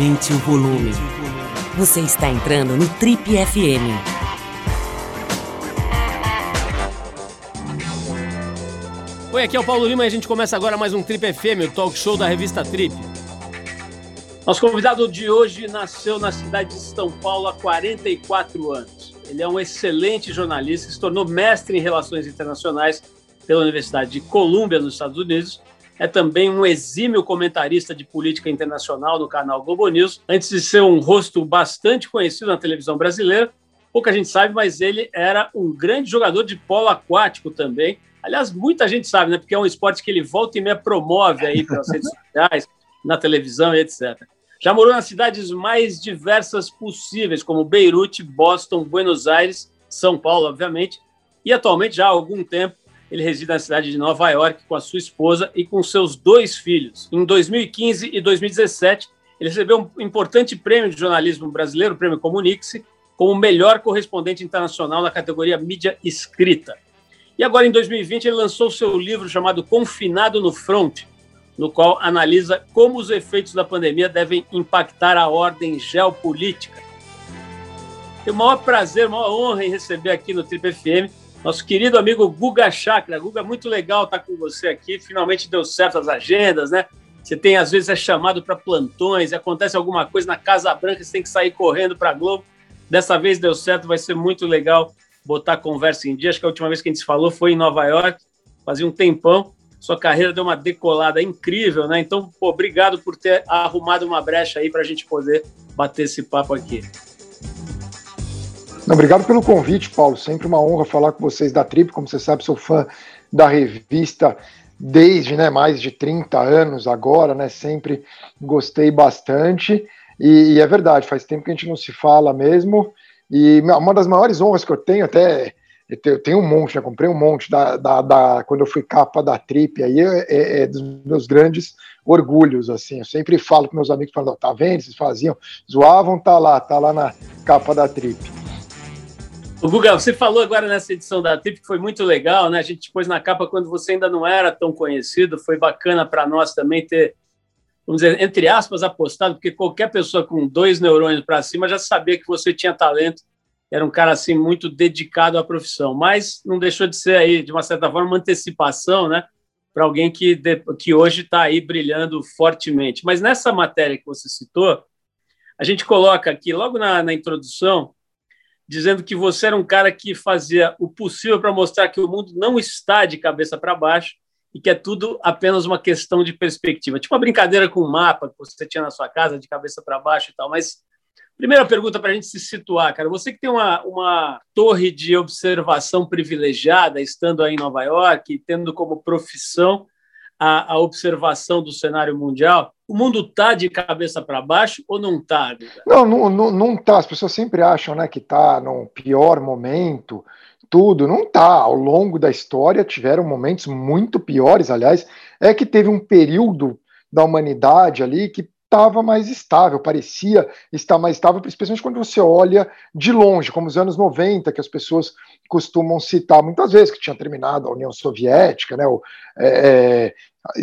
Aumente o volume. Você está entrando no Trip FM. Oi, aqui é o Paulo Lima e a gente começa agora mais um Trip FM, o talk show da revista Trip. Nosso convidado de hoje nasceu na cidade de São Paulo há 44 anos. Ele é um excelente jornalista, se tornou mestre em relações internacionais pela Universidade de Colômbia, nos Estados Unidos. É também um exímio comentarista de política internacional no canal Globo News. Antes de ser um rosto bastante conhecido na televisão brasileira, pouca gente sabe, mas ele era um grande jogador de polo aquático também. Aliás, muita gente sabe, né? Porque é um esporte que ele volta e meia promove aí pelas redes sociais, na televisão e etc. Já morou nas cidades mais diversas possíveis, como Beirute, Boston, Buenos Aires, São Paulo, obviamente, e atualmente, já há algum tempo, ele reside na cidade de Nova York com a sua esposa e com seus dois filhos. Em 2015 e 2017, ele recebeu um importante prêmio de jornalismo brasileiro, o Prêmio Comunique-se, como melhor correspondente internacional na categoria mídia escrita. E agora, em 2020, ele lançou seu livro chamado Confinado no Front, no qual analisa como os efeitos da pandemia devem impactar a ordem geopolítica. Tenho o maior prazer, a maior honra em receber aqui no Trip FM nosso querido amigo Guga Chakra. Guga, muito legal estar com você aqui. Finalmente deu certo as agendas, né? Você tem, às vezes, é chamado para plantões, acontece alguma coisa na Casa Branca, você tem que sair correndo para a Globo. Dessa vez deu certo, vai ser muito legal botar a conversa em dia. Acho que a última vez que a gente falou foi em Nova York, fazia um tempão sua carreira deu uma decolada incrível, né? Então, pô, obrigado por ter arrumado uma brecha aí para a gente poder bater esse papo aqui. Obrigado pelo convite, Paulo. Sempre uma honra falar com vocês da Trip. Como você sabe, sou fã da revista desde né, mais de 30 anos agora, né? Sempre gostei bastante. E, e, é verdade, faz tempo que a gente não se fala mesmo. E uma das maiores honras que eu tenho, até eu tenho um monte, né? Comprei um monte da, da, da, quando eu fui capa da Trip, aí é, é, é, dos meus grandes orgulhos, assim. Eu sempre falo com meus amigos, falando, tá vendo? Vocês faziam, zoavam, tá lá, tá lá na capa da Trip. O Guga, você falou agora nessa edição da Trip que foi muito legal, né? A gente pôs na capa quando você ainda não era tão conhecido, foi bacana para nós também ter, vamos dizer, entre aspas, apostado, porque qualquer pessoa com dois neurônios para cima já sabia que você tinha talento era um cara assim muito dedicado à profissão, mas não deixou de ser aí de uma certa forma uma antecipação, né, para alguém que que hoje está aí brilhando fortemente. Mas nessa matéria que você citou, a gente coloca aqui logo na, na introdução dizendo que você era um cara que fazia o possível para mostrar que o mundo não está de cabeça para baixo e que é tudo apenas uma questão de perspectiva. Tipo uma brincadeira com um mapa que você tinha na sua casa de cabeça para baixo e tal, mas Primeira pergunta para a gente se situar, cara. Você que tem uma, uma torre de observação privilegiada, estando aí em Nova York, tendo como profissão a, a observação do cenário mundial, o mundo está de cabeça para baixo ou não está? Não, não, não, não tá. As pessoas sempre acham né, que está no pior momento, tudo. Não está. Ao longo da história tiveram momentos muito piores. Aliás, é que teve um período da humanidade ali que estava mais estável, parecia estar mais estável, especialmente quando você olha de longe, como os anos 90, que as pessoas costumam citar muitas vezes, que tinha terminado a União Soviética, né, o, é, é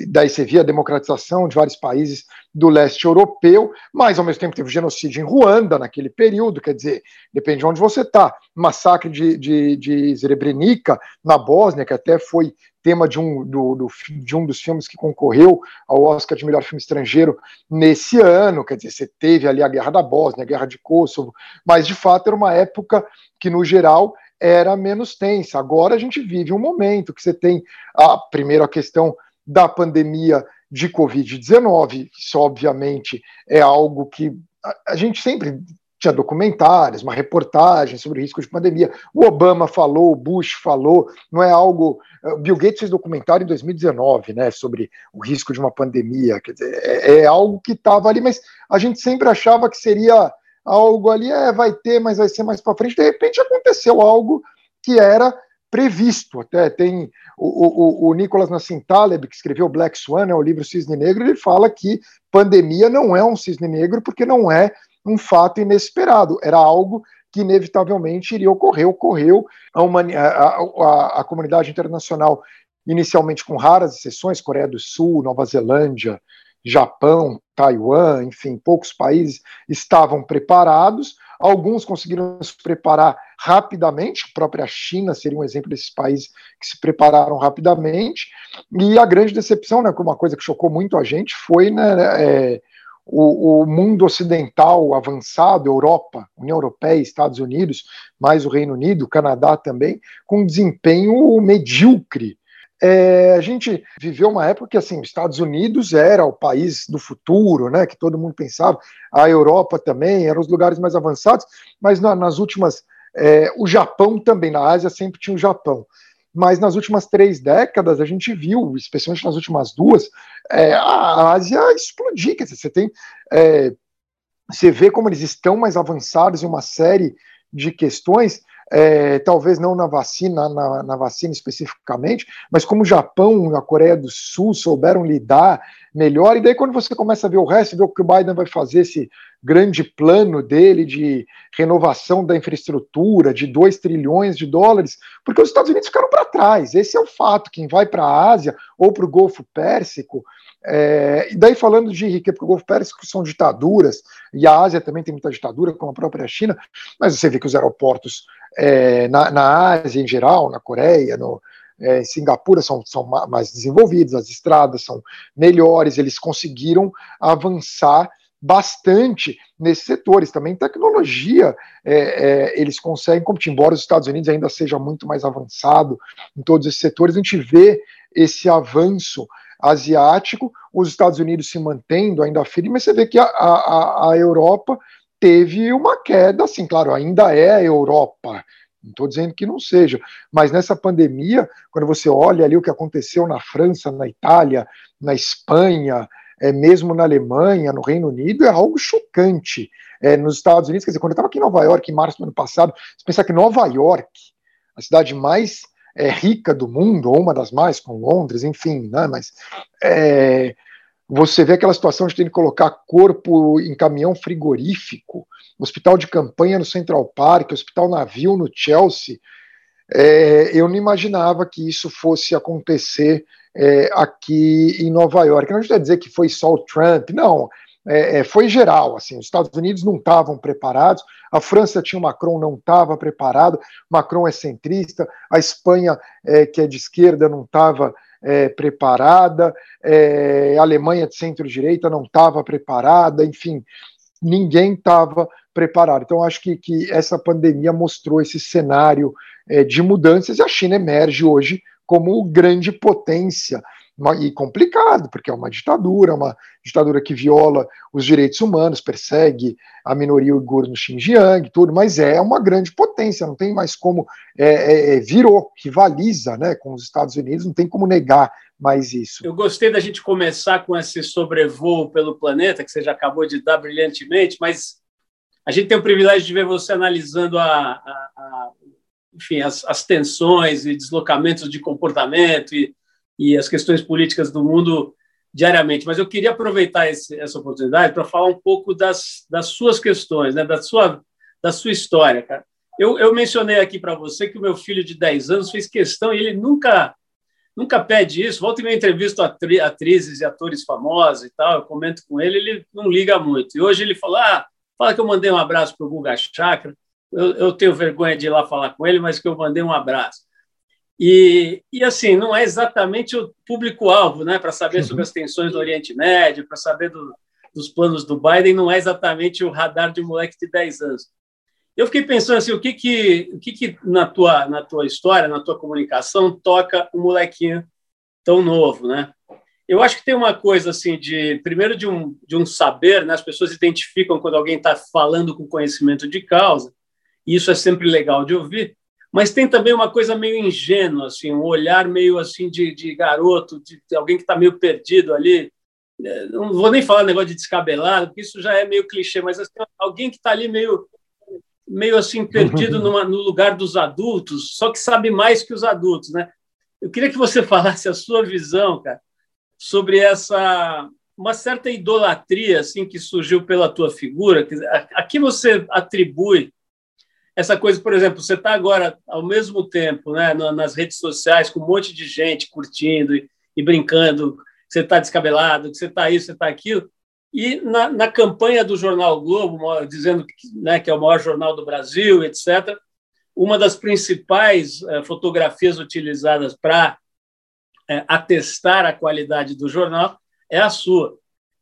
daí você via a democratização de vários países do leste europeu, mas ao mesmo tempo teve genocídio em Ruanda naquele período, quer dizer, depende de onde você está. Massacre de, de, de Srebrenica, na Bósnia, que até foi tema de um, do, do, de um dos filmes que concorreu ao Oscar de melhor filme estrangeiro nesse ano, quer dizer, você teve ali a Guerra da Bósnia, a Guerra de Kosovo, mas de fato era uma época que, no geral, era menos tensa. Agora a gente vive um momento que você tem, a, primeiro, a questão da pandemia de Covid-19. Isso, obviamente, é algo que a, gente sempre tinha documentários, uma reportagem sobre o risco de pandemia. O Obama falou, o Bush falou, não é algo. Eh, Bill Gates fez documentário em 2019, né, sobre o risco de uma pandemia. Quer dizer, é, é algo que estava ali, mas a gente sempre achava que seria algo ali, é, vai ter, mas vai ser mais para frente. De repente aconteceu algo que era previsto. Até tem o, o, o Nicolas Nassim Taleb, que escreveu Black Swan, né, o livro Cisne Negro, ele fala que pandemia não é um cisne negro porque não é um fato inesperado, era algo que inevitavelmente iria ocorrer, ocorreu. A, a, a, a comunidade internacional, inicialmente com raras exceções, Coreia do Sul, Nova Zelândia, Japão, Taiwan, enfim, poucos países estavam preparados. Alguns conseguiram se preparar rapidamente, a própria China seria um exemplo desses países que se prepararam rapidamente. E a grande decepção, né, uma coisa que chocou muito a gente, foi né, é, o, o, mundo ocidental avançado, Europa, União Europeia, Estados Unidos, mais o Reino Unido, Canadá também, com desempenho medíocre. É, a gente viveu uma época que assim, os Estados Unidos era o país do futuro, né, que todo mundo pensava, a Europa também, eram os lugares mais avançados, mas na, nas últimas, é, o Japão também, na Ásia sempre tinha o Japão mas nas últimas três décadas a gente viu, especialmente nas últimas duas, é, a Ásia explodir. Quer dizer, você tem. É, você vê como eles estão mais avançados em uma série de questões, é, talvez não na vacina, na, na, vacina especificamente, mas como o Japão e a Coreia do Sul souberam lidar melhor, e daí quando você começa a ver o resto, ver o que o Biden vai fazer, esse grande plano dele de renovação da infraestrutura de 2 trilhões de dólares, porque os Estados Unidos ficaram para trás. Esse é o fato. Quem vai para a Ásia ou para o Golfo Pérsico, é, e daí falando de riqueza, porque o Golfo Pérsico são ditaduras, e a Ásia também tem muita ditadura, como a própria China, mas você vê que os aeroportos é, na, na Ásia em geral, na Coreia, no, é, Singapura são, são mais desenvolvidos, as estradas são melhores, eles conseguiram avançar bastante nesses setores. Também tecnologia, é, é, eles conseguem competir, embora os Estados Unidos ainda seja muito mais avançado em todos esses setores, a gente vê esse avanço asiático, os Estados Unidos se mantendo ainda firme, mas você vê que a, a, a Europa teve uma queda, assim, claro, ainda é a Europa, não estou dizendo que não seja, mas nessa pandemia, quando você olha ali o que aconteceu na França, na Itália, na Espanha, é, mesmo na Alemanha, no Reino Unido, é algo chocante. É, nos Estados Unidos, quer dizer, quando eu estava aqui em Nova York, em março do ano passado, você pensar que Nova York, a cidade mais é, rica do mundo, ou uma das mais, com Londres, enfim, né, mas é, você vê aquela situação de ter que colocar corpo em caminhão frigorífico, hospital de campanha no Central Park, hospital navio no Chelsea. É, eu não imaginava que isso fosse acontecer é, aqui em Nova York. Não quer dizer que foi só o Trump, não. É, é, foi geral, assim, os Estados Unidos não estavam preparados, a França tinha Macron, não estava preparado, Macron é centrista, a Espanha, é, que é de esquerda, não estava é, preparada, é, a Alemanha de centro-direita não estava preparada, enfim, ninguém estava preparado. Então, acho que, que essa pandemia mostrou esse cenário é, de mudanças e a China emerge hoje como grande potência e complicado, porque é uma ditadura, uma ditadura que viola os direitos humanos, persegue a minoria uigur no Xinjiang, tudo, mas é uma grande potência, não tem mais como, é, é, é, virou, rivaliza né, com os Estados Unidos, não tem como negar mais isso. Eu gostei da gente começar com esse sobrevoo pelo planeta, que você já acabou de dar brilhantemente, mas a gente tem o privilégio de ver você analisando a, a, a enfim, as, as, tensões e deslocamentos de comportamento e, e as questões políticas do mundo diariamente. Mas eu queria aproveitar esse, essa oportunidade para falar um pouco das, das suas questões, né, da, sua, da sua história, cara. Eu, eu mencionei aqui para você que o meu filho de 10 anos fez questão e ele nunca nunca pede isso. Volta e meia entrevisto atri, atrizes e atores famosos e tal, eu comento com ele, ele não liga muito. E hoje ele falou: ah, fala que eu mandei um abraço para o Guga Chakra eu, eu, tenho vergonha de ir lá falar com ele, mas que eu mandei um abraço. E, e assim, não é exatamente o público-alvo, né, para saber sobre as tensões do Oriente Médio, para saber do, dos planos do Biden, não é exatamente o radar de um moleque de 10 anos. Eu fiquei pensando assim, o que que, o que, que na, tua, na tua história, na tua comunicação, toca um molequinho tão novo, né? Eu acho que tem uma coisa assim de primeiro de um, de um saber, né? As pessoas identificam quando alguém está falando com conhecimento de causa e isso é sempre legal de ouvir. Mas tem também uma coisa meio ingênua, assim, um olhar meio assim de, de garoto, de, de alguém que está meio perdido ali. É, não vou nem falar negócio de descabelado, porque isso já é meio clichê, mas assim, alguém que está ali meio, meio assim perdido numa, no lugar dos adultos, só que sabe mais que os adultos, né? Eu queria que você falasse a sua visão, cara, sobre essa uma certa idolatria assim que surgiu pela tua figura. A, a que você atribui essa coisa, por exemplo, você está agora ao mesmo tempo né, nas redes sociais com um monte de gente curtindo e, e brincando você está descabelado, que você está isso, você está aquilo. E na, na, campanha do jornal Globo, dizendo que, né, que é o maior jornal do Brasil, etc., uma das principais eh, fotografias utilizadas para eh, atestar a qualidade do jornal é a sua.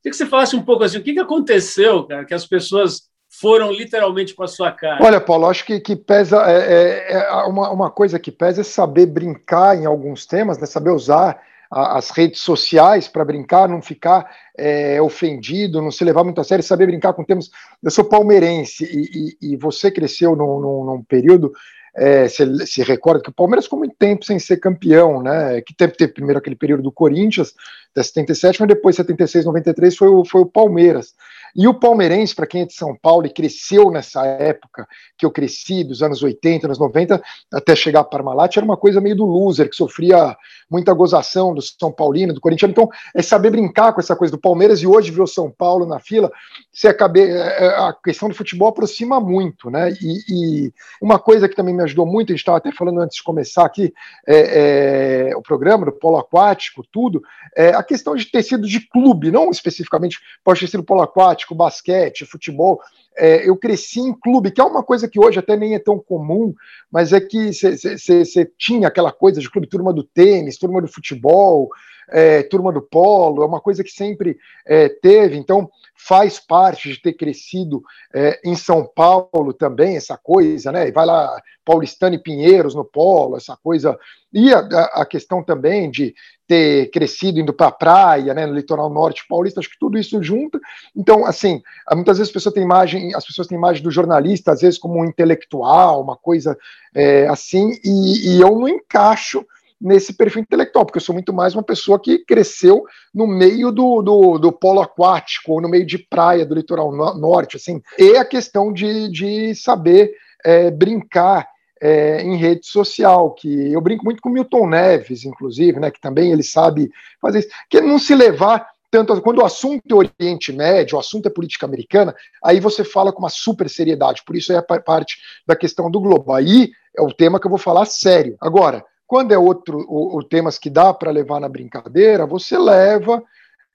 Queria que você falasse um pouco assim, o que, que aconteceu, cara, que as pessoas foram literalmente com a sua cara? Olha, Paulo, acho que, que pesa é, é, é uma, uma coisa que pesa é saber brincar em alguns temas, né, saber usar as redes sociais para brincar, não ficar é, ofendido, não se levar muito a sério, saber brincar com temas. Eu sou palmeirense e, e, e você cresceu num, num, num período é, se, se recorda que o Palmeiras ficou muito tempo sem ser campeão, né? Que teve, teve primeiro aquele período do Corinthians, até 77, mas depois 76, 93 foi o, foi o Palmeiras. E o palmeirense, para quem é de São Paulo e cresceu nessa época que eu cresci, dos anos 80, anos 90, até chegar a Parmalat, era uma coisa meio do loser, que sofria muita gozação do São Paulino, do Corinthians. Então, é saber brincar com essa coisa do Palmeiras e hoje ver o São Paulo na fila, se acabe, é, é, a questão do futebol aproxima muito, né? E, e, uma coisa que também me ajudou muito, a gente estava até falando antes de começar aqui é, é, o programa do polo aquático, tudo, é a questão de ter sido de clube, não especificamente pode ter sido polo aquático basquete, futebol. É, eu cresci em clube, que é uma coisa que hoje até nem é tão comum, mas é que você tinha aquela coisa de clube, turma do tênis, turma do futebol, é, turma do polo, é uma coisa que sempre é, teve, então faz parte de ter crescido é, em São Paulo também, essa coisa, né? Vai lá, Paulistano e Pinheiros no polo, essa coisa. E a, a questão também de ter crescido indo para a praia, né, no litoral norte paulista, acho que tudo isso junta. Então, assim, muitas vezes as pessoas têm imagem, as pessoas têm imagem do jornalista, às vezes como um intelectual, uma coisa é, assim, e, e eu não encaixo nesse perfil intelectual, porque eu sou muito mais uma pessoa que cresceu no meio do, do, do polo aquático, ou no meio de praia do litoral norte, assim, e a questão de, de saber é, brincar é, em rede social, que eu brinco muito com Milton Neves, inclusive, né, que também ele sabe fazer isso, que não se levar tanto quando o assunto é Oriente Médio, o assunto é política americana, aí você fala com uma super seriedade, por isso é a parte da questão do globo. Aí é o tema que eu vou falar sério. Agora, quando é outro o, o temas que dá para levar na brincadeira, você leva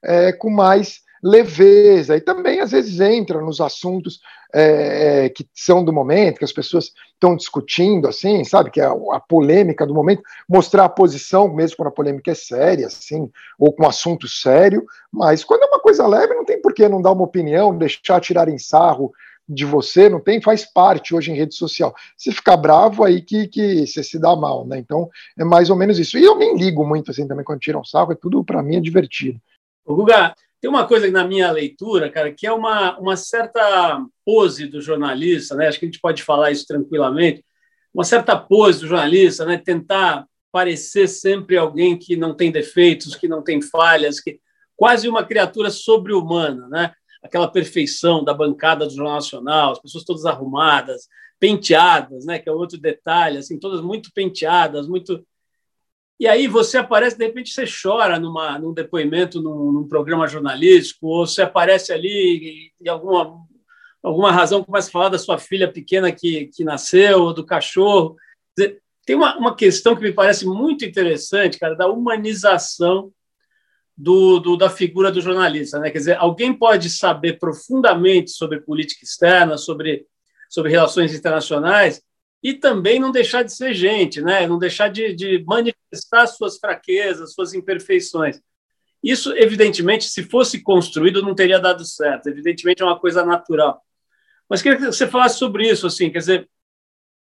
é, com mais leveza e também às vezes entra nos assuntos é, é que são do momento, que as pessoas estão discutindo, assim, sabe, que é a, polêmica do momento, mostrar a posição, mesmo quando a polêmica é séria, assim, ou com assunto sério, mas quando é uma coisa leve, não tem por que não dar uma opinião, deixar tirar em sarro de você, não tem, faz parte hoje em rede social. Se ficar bravo, aí que, que você se dá mal, né? Então, é mais ou menos isso. E eu nem ligo muito, assim, também, quando tiram sarro, é tudo, para mim, é divertido. O Guga, tem uma coisa na minha leitura, cara, que é uma, uma certa pose do jornalista, né? Acho que a gente pode falar isso tranquilamente. Uma certa pose do jornalista, né? Tentar parecer sempre alguém que não tem defeitos, que não tem falhas, que quase uma criatura sobre-humana, né? aquela perfeição da bancada do Jornal Nacional, as pessoas todas arrumadas, penteadas, né, que é outro detalhe, assim, todas muito penteadas, muito. E aí você aparece, de repente você chora numa, num depoimento num, num programa jornalístico, ou você aparece ali e, alguma, alguma razão começa a falar da sua filha pequena que, que nasceu, ou do cachorro. Tem uma, uma questão que me parece muito interessante, cara, da humanização do, do, da figura do jornalista. Né? Quer dizer, alguém pode saber profundamente sobre política externa, sobre, sobre relações internacionais, e também não deixar de ser gente, né? não deixar de, de manifestar suas fraquezas, suas imperfeições. Isso, evidentemente, se fosse construído, não teria dado certo. Evidentemente, é uma coisa natural. Mas queria que você falasse sobre isso, assim, quer dizer,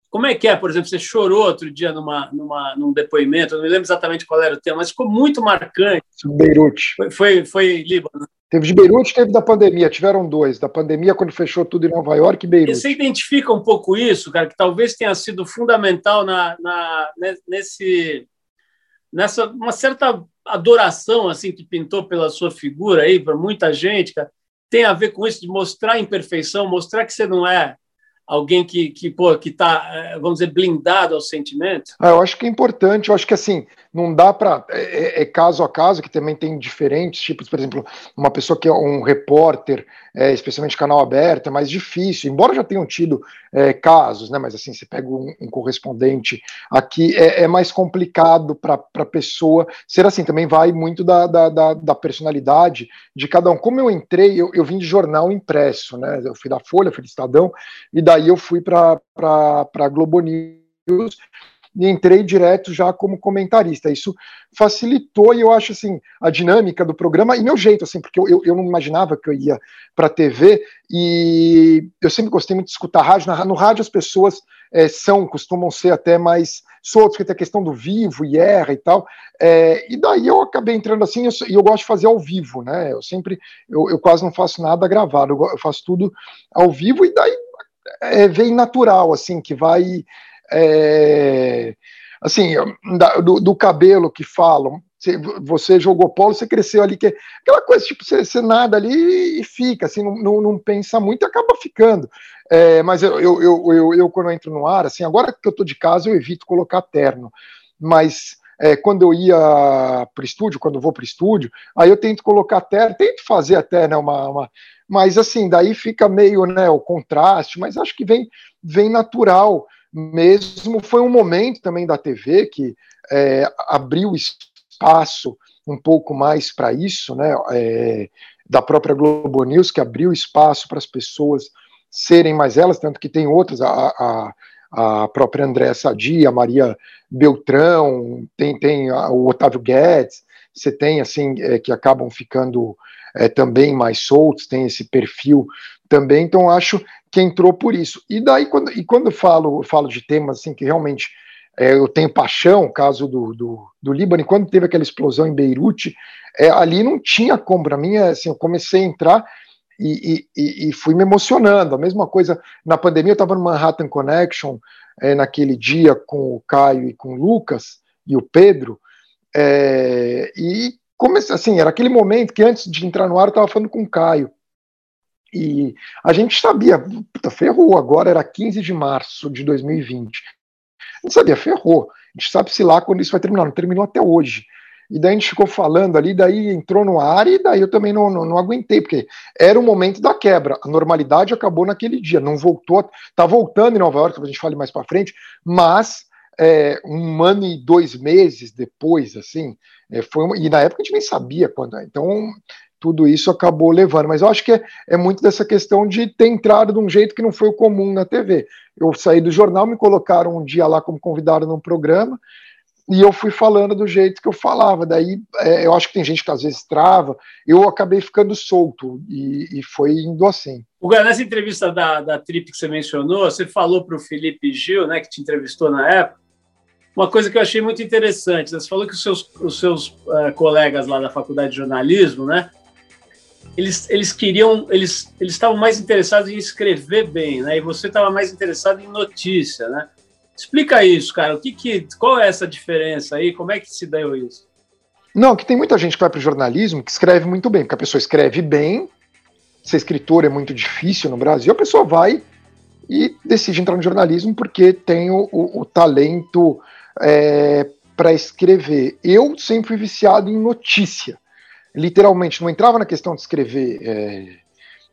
como é que é, por exemplo, você chorou outro dia numa, numa, num depoimento, não me lembro exatamente qual era o tema, mas ficou muito marcante. Beirute. Foi, foi, foi Líbano. Teve de Beirute teve da pandemia, tiveram dois. Da pandemia, quando fechou tudo em Nova York e Beirute. Você identifica um pouco isso, cara, que talvez tenha sido fundamental na, na, nesse, nessa uma certa adoração assim que pintou pela sua figura aí, para muita gente, cara, tem a ver com isso de mostrar a imperfeição, mostrar que você não é alguém que, que pô, que está, é, vamos dizer, blindado ao sentimento? Ah, eu acho que é importante, eu acho que assim, não dá para. É, é, é, caso a caso, que também tem diferentes tipos, por exemplo, uma pessoa que é um repórter, é, especialmente canal aberto, é mais difícil, embora já tenham tido é, casos, né? Mas assim, você pega um, um correspondente aqui, é, é mais complicado para a pessoa ser assim, também vai muito da, da, da, da, personalidade de cada um. Como eu entrei, eu, eu vim de jornal impresso, né? Eu fui da Folha, fui do Estadão, e daí eu fui para Globo News e entrei direto já como comentarista. Isso facilitou e eu acho assim a dinâmica do programa e meu jeito assim, porque eu, eu não imaginava que eu ia para TV e eu sempre gostei muito de escutar rádio. No rádio as pessoas é, são, costumam ser até mais soltos, que tem a questão do vivo e erra e tal. É, e daí eu acabei entrando assim, e eu, eu, gosto de fazer ao vivo, né? Eu sempre, eu, eu quase não faço nada gravado, eu, eu faço tudo ao vivo e daí é, vem natural, assim, que vai. É, assim, do, do, cabelo que falam. Você jogou polo, você cresceu ali, que aquela coisa, tipo, você, você nada ali e fica, assim, não, não, não pensa muito e acaba ficando. É, mas eu, eu, eu, eu, eu, quando eu entro no ar, assim, agora que eu tô de casa, eu evito colocar terno. Mas é, quando eu ia para o estúdio, quando eu vou para o estúdio, aí eu tento colocar terno, tento fazer até né, uma, uma, mas assim, daí fica meio né, o contraste, mas acho que vem, vem natural mesmo. Foi um momento também da TV que é, abriu espaço um pouco mais para isso, né, é, da própria Globo News, que abriu espaço para as pessoas serem mais elas, tanto que tem outras, a, a, a própria Andréa Sadi, a Maria Beltrão, tem, tem o Otávio Guedes, você tem assim, é, que acabam ficando é, também mais soltos, tem esse perfil também, então acho que entrou por isso. E daí, quando, e quando falo, falo de temas assim que realmente é, eu tenho paixão, caso do, do, do Líbano, quando teve aquela explosão em Beirute, é, ali não tinha como, para mim, é, assim, eu comecei a entrar e, e, e, fui me emocionando. A mesma coisa na pandemia, eu estava no Manhattan Connection é, naquele dia com o Caio e com o Lucas e o Pedro, é, e comecei, assim, era aquele momento que antes de entrar no ar eu estava falando com o Caio. E a gente sabia, puta, ferrou, agora era 15 de março de 2020. A gente sabia, ferrou. A gente sabe se lá quando isso vai terminar, não terminou até hoje. E daí a gente ficou falando ali, daí entrou no ar e daí eu também não, não, não, aguentei, porque era o momento da quebra. A normalidade acabou naquele dia, não voltou, tá voltando em Nova York, a gente fale mais para frente, mas é, um ano e dois meses depois, assim, é, foi uma, e na época a gente nem sabia quando. Então, tudo isso acabou levando. Mas eu acho que é, é, muito dessa questão de ter entrado de um jeito que não foi o comum na TV. Eu saí do jornal, me colocaram um dia lá como convidado num programa, e eu fui falando do jeito que eu falava. Daí é, eu acho que tem gente que às vezes trava, eu acabei ficando solto, e, e foi indo assim. O nessa entrevista da, da Trip que você mencionou, você falou para o Felipe Gil, né, que te entrevistou na época, uma coisa que eu achei muito interessante. Né? Você falou que os seus, os seus uh, colegas lá da faculdade de jornalismo, né? Eles, eles queriam, eles, eles estavam mais interessados em escrever bem, né? E você estava mais interessado em notícia, né? Explica isso, cara. O que, que qual é essa diferença aí? Como é que se deu isso? Não, que tem muita gente que vai para o jornalismo que escreve muito bem, porque a pessoa escreve bem, ser escritor é muito difícil no Brasil, a pessoa vai e decide entrar no jornalismo porque tem o, o, o talento é, para escrever. Eu sempre fui viciado em notícia. Literalmente, não entrava na questão de escrever.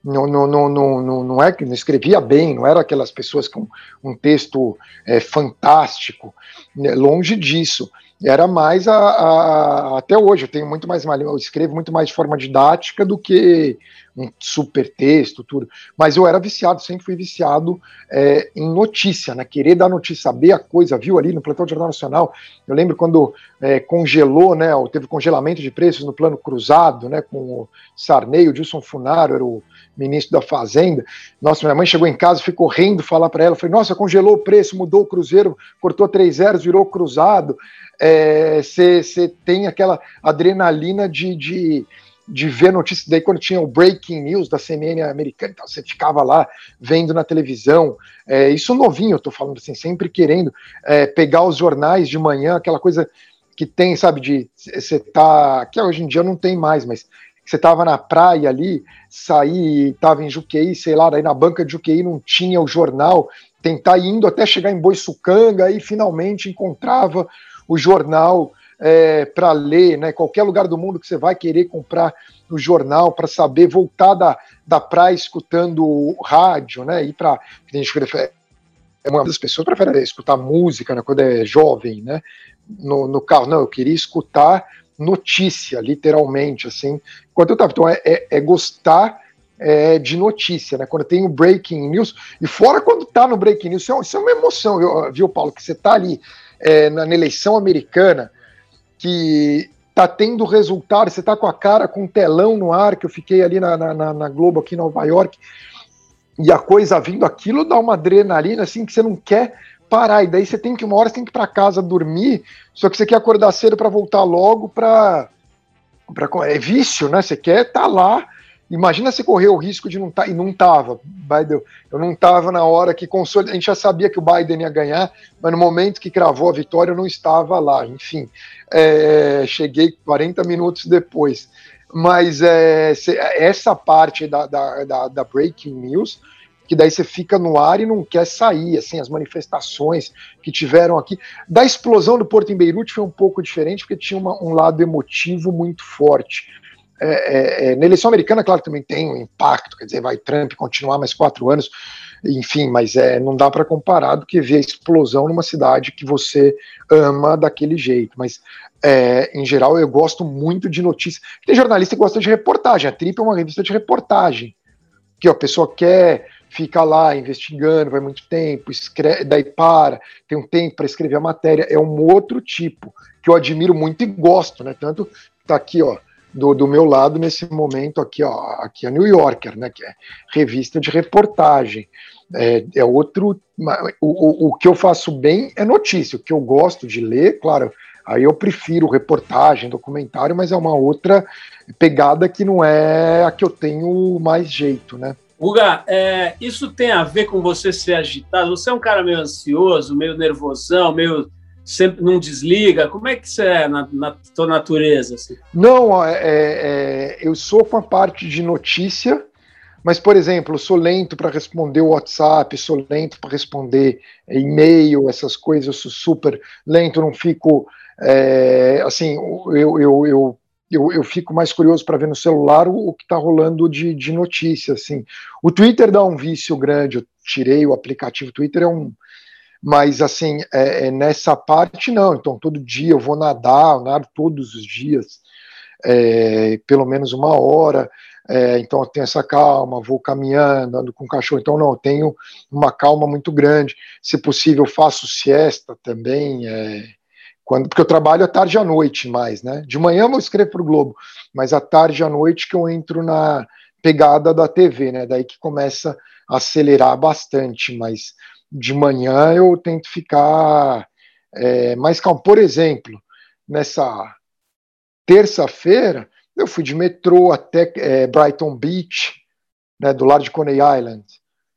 Não, não, não, não, não, é que não escrevia bem, não era aquelas pessoas com um texto é, fantástico, né, longe disso. Era mais a, a, até hoje eu tenho muito mais eu escrevo muito mais de forma didática do que um super texto, tudo. Mas eu era viciado, sempre fui viciado é, em notícia, né? Querer dar notícia, saber a coisa, viu ali no plantão Jornal Nacional. Eu lembro quando é, congelou, né? Teve congelamento de preços no plano cruzado, né? Com o Sarney, o Dilson Funaro era o ministro da Fazenda. Nossa, minha mãe chegou em casa, ficou rindo, falar para ela, falei, nossa, congelou o preço, mudou o cruzeiro, cortou três zeros, virou cruzado. Você é, tem aquela adrenalina de, de de ver notícias, daí quando tinha o breaking news da CNN americana, então você ficava lá vendo na televisão, é, isso novinho, eu tô falando assim, sempre querendo é, pegar os jornais de manhã, aquela coisa que tem, sabe, de você tá, que hoje em dia não tem mais, mas você estava na praia ali, sair, estava em Juqueí, sei lá, daí na banca de Juqueí não tinha o jornal, tentar indo até chegar em Boiçucanga e finalmente encontrava o jornal é, para ler, né? Qualquer lugar do mundo que você vai querer comprar o jornal para saber voltar da, da praia escutando rádio, né? Ir para que prefere, uma das pessoas prefere escutar música né, quando é jovem, né? No, no carro, não, eu queria escutar notícia, literalmente, assim. Quando eu tava, então é, é, é gostar é, de notícia, né? Quando tem o breaking news, e fora quando tá no breaking news, isso é, é uma emoção, viu, Paulo? Que você tá ali é, na, na, eleição americana, que tá tendo resultado, você tá com a cara com um telão no ar, que eu fiquei ali na, na, na Globo aqui em Nova York, e a coisa vindo, aquilo dá uma adrenalina assim que você não quer parar, e daí você tem que, uma hora você tem que ir para casa dormir, só que você quer acordar cedo para voltar logo para. É vício, né? Você quer estar tá lá Imagina se correr o risco de não estar, tá, e não estava. Biden, eu não estava na hora que consolidou. A gente já sabia que o Biden ia ganhar, mas no momento que cravou a vitória, eu não estava lá. Enfim, é, cheguei 40 minutos depois. Mas é, essa parte da, da, da, da breaking news, que daí você fica no ar e não quer sair, assim, as manifestações que tiveram aqui. Da explosão do Porto em Beirute foi um pouco diferente, porque tinha uma, um lado emotivo muito forte é, é, é, na eleição americana, claro, também tem um impacto, quer dizer, vai Trump continuar mais quatro anos, enfim, mas é, não dá para comparar do que ver a explosão numa cidade que você ama daquele jeito. Mas, é, em geral, eu gosto muito de notícias. Tem jornalista que gosta de reportagem, a Trip é uma revista de reportagem, que a pessoa quer fica lá investigando, vai muito tempo, escreve, daí para, tem um tempo para escrever a matéria, é um outro tipo que eu admiro muito e gosto, né? Tanto tá aqui, ó, do, do meu lado nesse momento aqui, ó, aqui a New Yorker, né, que é revista de reportagem. É, é outro. O, o, o que eu faço bem é notícia, o que eu gosto de ler, claro, aí eu prefiro reportagem, documentário, mas é uma outra pegada que não é a que eu tenho mais jeito, né? Guga, é, isso tem a ver com você ser agitado? Você é um cara meio ansioso, meio nervosão, meio sempre não desliga? Como é que você é na, na tua natureza? Assim? Não, é, é, eu sou com a parte de notícia, mas, por exemplo, sou lento para responder o WhatsApp, sou lento para responder e-mail, essas coisas, eu sou super lento, não fico. É, assim, eu, eu, eu eu, eu, fico mais curioso para ver no celular o, o que está rolando de, de notícia. Assim. O Twitter dá um vício grande, eu tirei o aplicativo Twitter, é um, mas assim, é, é, nessa parte não. Então, todo dia eu vou nadar, eu nado todos os dias, é, pelo menos uma hora. É, então eu tenho essa calma, vou caminhando, ando com o cachorro. Então, não, eu tenho uma calma muito grande. Se possível, faço siesta também. É, quando, porque eu trabalho à tarde e à noite mais, né? De manhã eu escrevo para o Globo, mas à tarde e à noite que eu entro na pegada da TV, né? Daí que começa a acelerar bastante, mas de manhã eu tento ficar é, mais calmo. Por exemplo, nessa terça-feira, eu fui de metrô até é, Brighton Beach, né, do lado de Coney Island.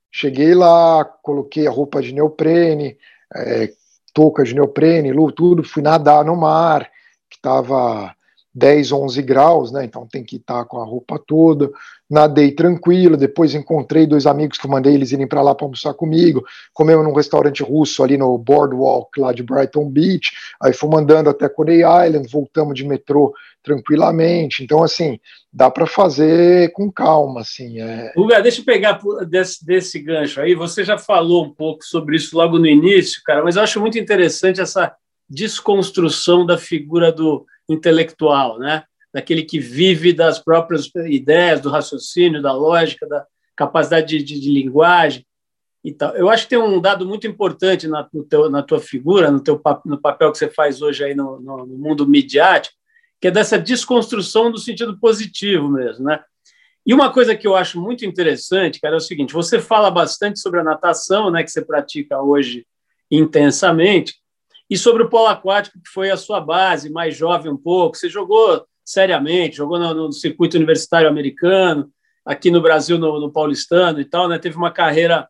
Cheguei lá, coloquei a roupa de neoprene, é, touca de neoprene, tudo, fui nadar no mar, que estava 10, 11 graus, né? Então tem que estar com a roupa toda. Nadei tranquilo. Depois encontrei dois amigos que eu mandei eles irem para lá para almoçar comigo. Comemos num restaurante russo ali no Boardwalk, lá de Brighton Beach. Aí fomos andando até Coney Island, voltamos de metrô tranquilamente. Então, assim, dá para fazer com calma, assim. É... Deixa eu pegar desse, desse gancho aí. Você já falou um pouco sobre isso logo no início, cara, mas eu acho muito interessante essa desconstrução da figura do intelectual, né? Daquele que vive das próprias ideias, do raciocínio, da lógica, da capacidade de, de, de linguagem e tal. Eu acho que tem um dado muito importante na, teu, na tua figura, no, teu, no papel que você faz hoje aí no, no, no mundo midiático, que é dessa desconstrução do sentido positivo mesmo, né? E uma coisa que eu acho muito interessante, cara, é o seguinte: você fala bastante sobre a natação, né, que você pratica hoje intensamente, e sobre o polo aquático, que foi a sua base, mais jovem um pouco. Você jogou seriamente, jogou no, no circuito universitário americano, aqui no Brasil, no, no, Paulistano e tal, né? Teve uma carreira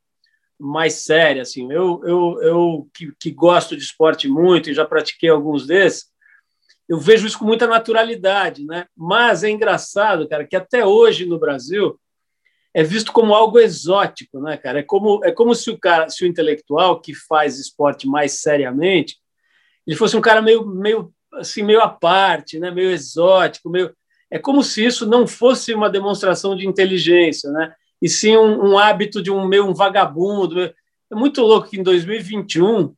mais séria, assim. Eu, eu, eu que, que gosto de esporte muito e já pratiquei alguns desses, eu vejo isso com muita naturalidade, né? Mas é engraçado, cara, que até hoje no Brasil é visto como algo exótico, né, cara? É como, é como se o cara, se o intelectual que faz esporte mais seriamente, ele fosse um cara meio, meio assim, meio à parte, né? Meio exótico, meio é como se isso não fosse uma demonstração de inteligência, né? E sim um, um hábito de um meio um vagabundo. É muito louco que em 2021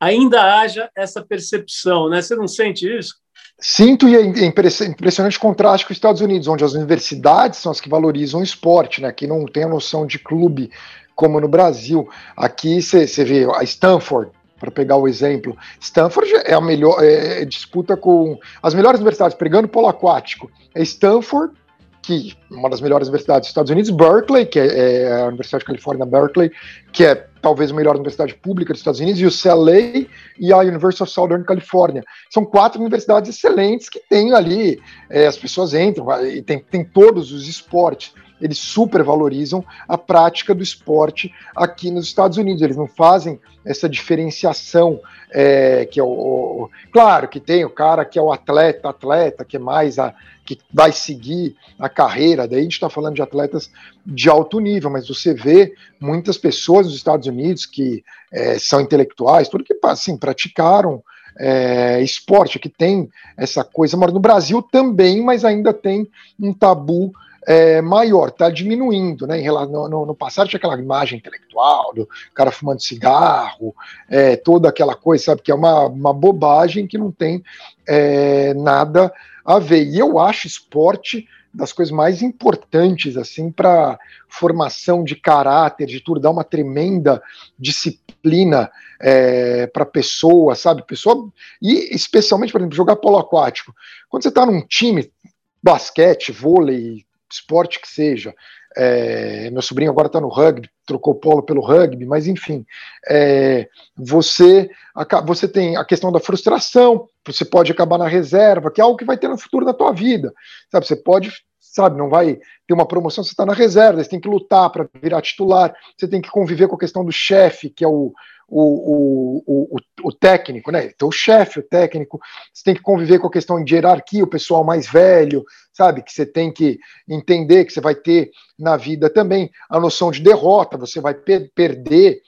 ainda haja essa percepção, né? Você não sente isso? Sinto e é impressionante o contraste com os Estados Unidos, onde as universidades são as que valorizam o esporte, né? Aqui não tem a noção de clube como no Brasil. Aqui você vê a Stanford, para pegar o exemplo, Stanford é a melhor, é, disputa com as melhores universidades, pregando polo aquático. É Stanford, que uma das melhores universidades dos Estados Unidos, Berkeley, que é, é a Universidade de Califórnia, Berkeley, que é talvez a melhor universidade pública dos Estados Unidos, e o CLA e a University of Southern California. São quatro universidades excelentes que têm ali, é, as pessoas entram, e tem, tem todos os esportes. Eles super valorizam a prática do esporte aqui nos Estados Unidos. Eles não fazem essa diferenciação é, que é o, o, Claro que tem o cara que é o atleta, atleta, que é mais a, que vai seguir a carreira, daí a gente está falando de atletas de alto nível, mas você vê muitas pessoas nos Estados Unidos que é, são intelectuais, tudo que assim, praticaram é, esporte, que tem essa coisa, mas no Brasil também, mas ainda tem um tabu é, maior, está diminuindo, né? Em relação, no, no, passado tinha aquela imagem intelectual do cara fumando cigarro, é, toda aquela coisa, sabe, que é uma, uma bobagem que não tem é, nada a ver. E eu acho esporte das coisas mais importantes assim para formação de caráter, de tudo, dá uma tremenda disciplina é, para pessoa, sabe? Pessoa e especialmente, por exemplo, jogar polo aquático. Quando você está num time basquete, vôlei, esporte que seja, é, meu sobrinho agora está no rugby, trocou polo pelo rugby, mas enfim, é, você, você tem a questão da frustração, você pode acabar na reserva, que é algo que vai ter no futuro da tua vida, sabe? Você pode, sabe, não vai ter uma promoção, você está na reserva, você tem que lutar para virar titular, você tem que conviver com a questão do chefe, que é o, o, o, o, o técnico, né? Então, o chefe, o técnico, você tem que conviver com a questão de hierarquia, o pessoal mais velho, sabe? Que você tem que entender que você vai ter na vida também a noção de derrota, você vai per perder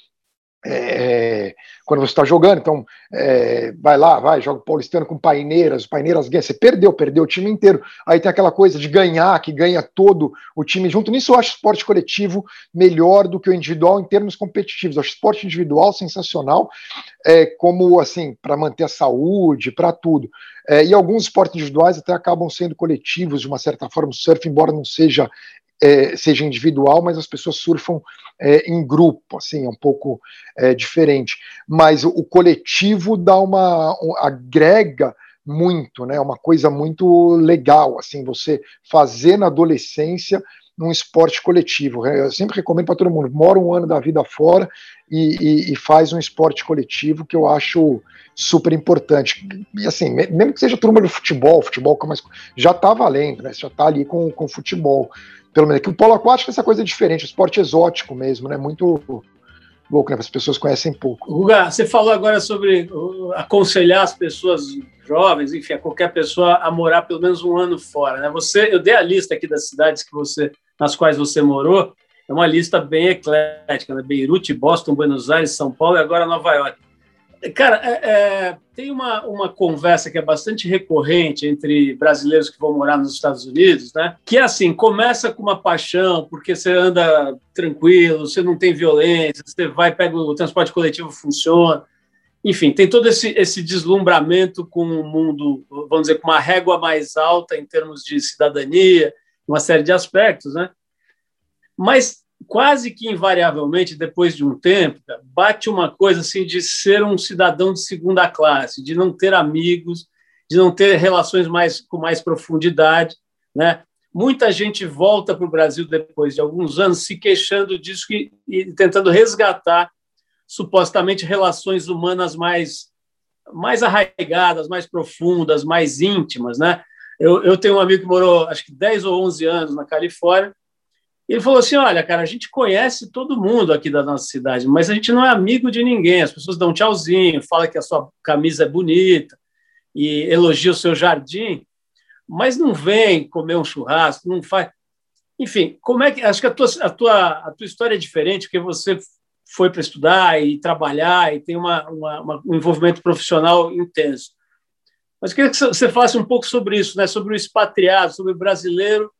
é, quando você está jogando, então é, vai lá, vai, joga o Paulistano com Paineiras, Paineiras ganha, você perdeu, perdeu o time inteiro. Aí tem aquela coisa de ganhar, que ganha todo o time junto. Nisso eu acho esporte coletivo melhor do que o individual em termos competitivos. Eu acho esporte individual sensacional, é, como assim, para manter a saúde, para tudo. É, e alguns esportes individuais até acabam sendo coletivos de uma certa forma. O surf, embora não seja é, seja individual, mas as pessoas surfam é, em grupo, assim, é um pouco é, diferente. Mas o, o, coletivo dá uma um, agrega muito, né? Uma coisa muito legal, assim, você fazer na adolescência num esporte coletivo. Eu sempre recomendo para todo mundo, mora um ano da vida fora e, e, e, faz um esporte coletivo que eu acho super importante. E assim, mesmo que seja turma do futebol, futebol já está valendo, né? Você já está ali com, com futebol pelo menos que o polo aquático é essa coisa diferente, esporte exótico mesmo, né? Muito louco, né? As pessoas conhecem pouco. Guga, você falou agora sobre aconselhar as pessoas jovens, enfim, a qualquer pessoa a morar pelo menos um ano fora, né? Você, eu dei a lista aqui das cidades que você, nas quais você morou, é uma lista bem eclética, né? Beirute, Boston, Buenos Aires, São Paulo e agora Nova York. Cara, é, é, tem uma, uma conversa que é bastante recorrente entre brasileiros que vão morar nos Estados Unidos, né? Que é assim: começa com uma paixão, porque você anda tranquilo, você não tem violência, você vai, pega o transporte coletivo, funciona. Enfim, tem todo esse, esse deslumbramento com o mundo, vamos dizer, com uma régua mais alta em termos de cidadania, uma série de aspectos, né? Mas quase que invariavelmente, depois de um tempo, bate uma coisa assim de ser um cidadão de segunda classe, de não ter amigos, de não ter relações mais com mais profundidade, né? Muita gente volta para o Brasil depois de alguns anos se queixando disso e, e tentando resgatar supostamente relações humanas mais mais arraigadas, mais profundas, mais íntimas, né? Eu, eu tenho um amigo que morou acho que 10 ou 11 anos na Califórnia ele falou assim: Olha, cara, a gente conhece todo mundo aqui da nossa cidade, mas a gente não é amigo de ninguém. As pessoas dão um tchauzinho, falam que a sua camisa é bonita. e elogia o seu jardim, mas não vem comer um churrasco, não faz. Enfim, como é que. Acho que a tua, a tua, a tua história é diferente, porque você foi para estudar e trabalhar e tem uma, uma, uma, um envolvimento profissional intenso. Mas queria que você falasse um pouco sobre isso, né? sobre o expatriado, sobre o brasileiro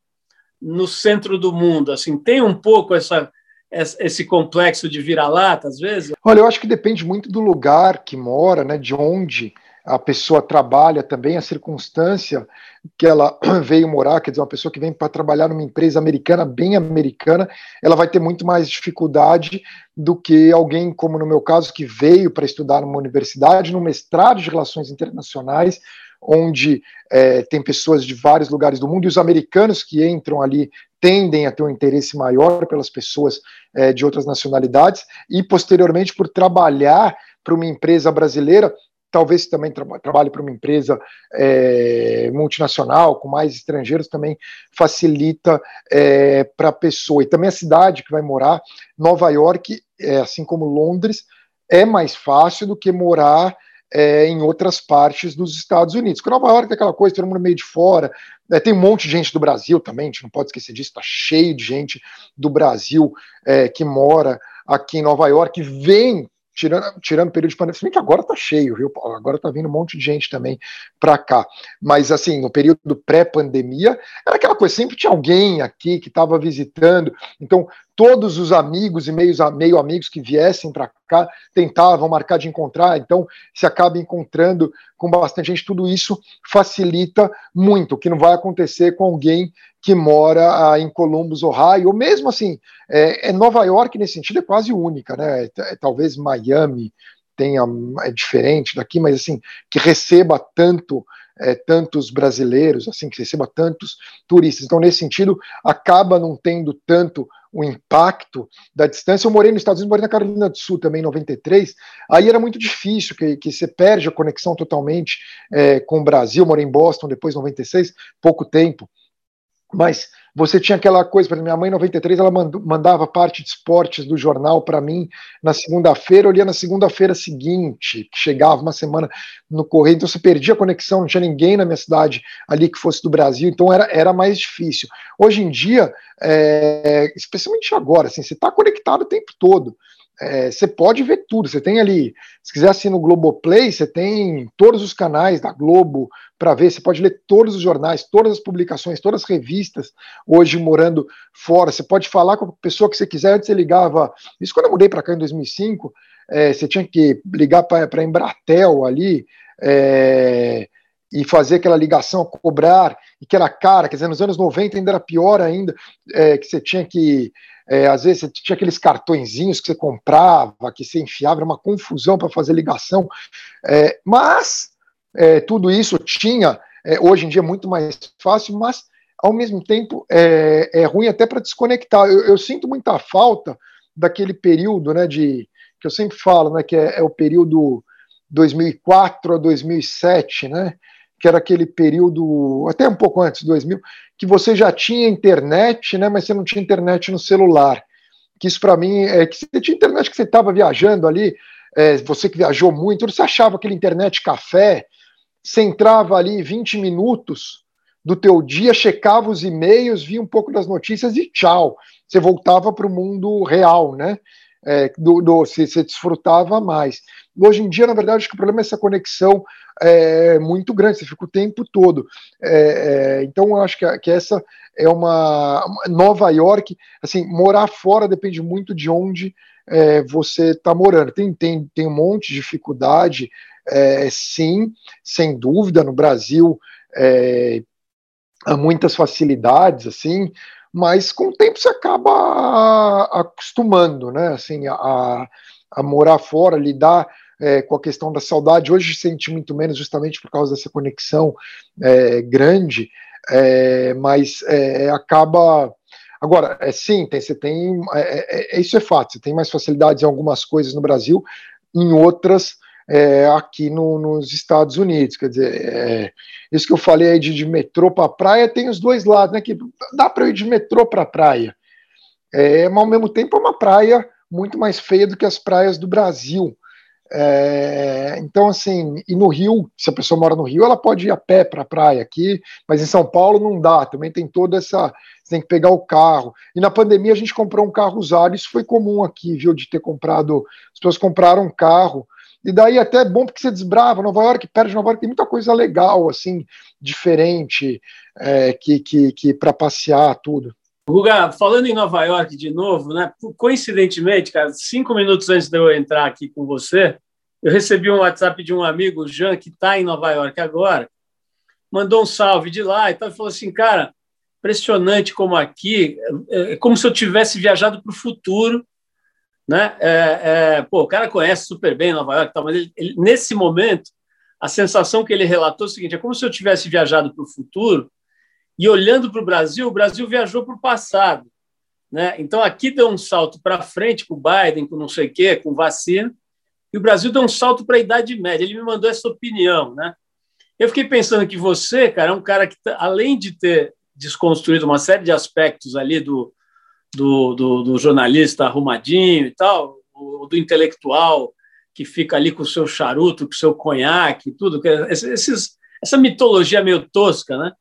no centro do mundo. Assim, tem um pouco essa, esse complexo de vira-lata, às vezes? Olha, eu acho que depende muito do lugar que mora, né? de onde a pessoa trabalha também, a circunstância que ela veio morar, quer dizer, uma pessoa que vem para trabalhar numa empresa americana, bem americana, ela vai ter muito mais dificuldade do que alguém, como no meu caso, que veio para estudar numa universidade, num mestrado de relações internacionais, onde é, tem pessoas de vários lugares do mundo, e os americanos que entram ali tendem a ter um interesse maior pelas pessoas é, de outras nacionalidades, e posteriormente por trabalhar para uma empresa brasileira, talvez também tra trabalhe para uma empresa é, multinacional, com mais estrangeiros, também facilita é, para a pessoa. E também a cidade que vai morar, Nova York, é, assim como Londres, é mais fácil do que morar é, em outras partes dos Estados Unidos. Porque Nova York é aquela coisa, todo mundo meio de fora, é, tem um monte de gente do Brasil também, a gente não pode esquecer disso, está cheio de gente do Brasil é, que mora aqui em Nova York, vem tirando, tirando o período de pandemia, se bem que agora tá cheio, viu? Agora tá vindo um monte de gente também para cá. Mas assim, no período pré-pandemia, era aquela coisa, sempre tinha alguém aqui que estava visitando. Então, todos os amigos e meios, meio amigos que viessem para cá tentavam marcar de encontrar, então se acaba encontrando com bastante gente, tudo isso facilita muito, o que não vai acontecer com alguém que mora ah, em Columbus, Ohio, ou mesmo assim, é, é, Nova York nesse sentido é quase única, né? É, é, talvez Miami tenha é diferente daqui, mas assim que receba tanto é, tantos brasileiros, assim que receba tantos turistas. Então nesse sentido acaba não tendo tanto o impacto da distância. Eu morei nos Estados Unidos, morei na Carolina do Sul também em 93. Aí era muito difícil, que, que você perde a conexão totalmente é, com o Brasil. Morei em Boston depois, 96, pouco tempo. Mas você tinha aquela coisa, exemplo, minha mãe em 93, ela mandava parte de esportes do jornal para mim na segunda-feira, eu lia na segunda-feira seguinte, que chegava uma semana no correio, então você perdia a conexão, não tinha ninguém na minha cidade ali que fosse do Brasil, então era, era mais difícil. Hoje em dia, é, especialmente agora, assim, você está conectado o tempo todo é, você pode ver tudo. Você tem ali, se quiser assim no Globoplay, você tem todos os canais da Globo para ver. Você pode ler todos os jornais, todas as publicações, todas as revistas. Hoje morando fora, você pode falar com a pessoa que você quiser. Antes você ligava. Isso quando eu mudei para cá em 2005, é, você tinha que ligar para a Embratel ali. É, e fazer aquela ligação, cobrar, e que era cara, quer dizer, nos anos 90 ainda era pior ainda, é, que você tinha que é, às vezes tinha aqueles cartõezinhos que você comprava, que você enfiava, era uma confusão para fazer ligação. É, mas é, tudo isso tinha, é, hoje em dia é muito mais fácil, mas ao mesmo tempo é, é ruim até para desconectar. Eu, eu, sinto muita falta daquele período, né, de que eu sempre falo, né, que é, é o período 2004 a 2007, né, que era aquele período, até um pouco antes, 2000, que você já tinha internet, né, mas você não tinha internet no celular. Que isso para mim é que você tinha internet que você estava viajando ali, é, você que viajou muito, você achava aquele internet café, você entrava ali 20 minutos do teu dia, checava os e-mails, via um pouco das notícias e tchau. Você voltava para o mundo real, né? É, do, do, você, você desfrutava mais. Hoje em dia, na verdade, acho que o problema é essa conexão é muito grande, você fica o tempo todo. É, é, então, acho que, que, essa é uma, Nova York, assim, morar fora depende muito de onde é, você está morando. Tem, tem, tem um monte de dificuldade, é, sim, sem dúvida, no Brasil há muitas facilidades, assim, mas com o tempo você acaba acostumando, né, assim, a, a morar fora, lidar é, com a questão da saudade. Hoje sente muito menos, justamente por causa dessa conexão é, grande, é, mas é, acaba. Agora, é, sim, tem, você tem. É, é, isso é fato, você tem mais facilidades em algumas coisas no Brasil, em outras. Aqui no, nos Estados Unidos, quer dizer, isso que eu falei aí de, de metrô para praia tem os dois lados, né? Que dá para ir de metrô para praia, é, mas ao mesmo tempo é uma praia muito mais feia do que as praias do Brasil. É, então, assim, e no Rio, se a pessoa mora no Rio, ela pode ir a pé para a praia aqui, mas em São Paulo não dá, também tem toda essa. Você tem que pegar o carro. E na pandemia a gente comprou um carro usado, isso foi comum aqui, viu, de ter comprado. As pessoas compraram um carro. E daí até é bom porque você desbrava. Nova York, perto de Nova York, tem muita coisa legal, assim, diferente, é, que, que, que para passear, tudo. Guga, falando em Nova York de novo, né? Coincidentemente, cara, cinco minutos antes de eu entrar aqui com você, eu recebi um WhatsApp de um amigo, Jean, que está em Nova York agora, mandou um salve de lá e tal, e falou assim, cara, impressionante como aqui, é, é como se eu tivesse viajado para o futuro, né? É, é, pô, o cara conhece super bem Nova York, tal, mas ele, ele, nesse momento, a sensação que ele relatou é o seguinte: é como se eu tivesse viajado para o futuro e olhando para o Brasil, o Brasil viajou para o passado. Né? Então, aqui deu um salto para frente com o Biden, com não sei o quê, com vacina, e o Brasil deu um salto para a Idade Média. Ele me mandou essa opinião. Né? Eu fiquei pensando que você, cara, é um cara que, além de ter desconstruído uma série de aspectos ali do, do, do, do jornalista arrumadinho e tal, do intelectual que fica ali com o seu charuto, com o seu conhaque, tudo, esses, essa mitologia meio tosca, né?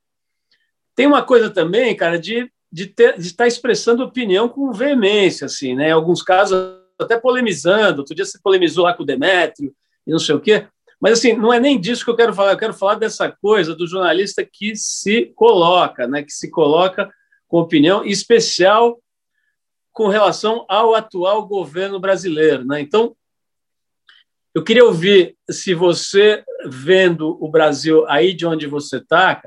Tem uma coisa também, cara, de, de, ter, de estar expressando opinião com veemência, assim, né? Em alguns casos, até polemizando. Outro dia você polemizou lá com o Demétrio e não sei o quê. Mas, assim, não é nem disso que eu quero falar. Eu quero falar dessa coisa do jornalista que se coloca, né? Que se coloca com opinião especial com relação ao atual governo brasileiro, né? Então, eu queria ouvir se você, vendo o Brasil aí de onde você está,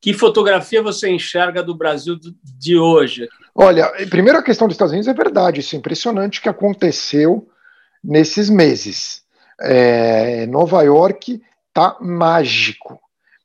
que fotografia você enxerga do Brasil de hoje? Olha, primeiro a questão dos Estados Unidos é verdade, isso é impressionante que aconteceu nesses meses. É, Nova York tá mágico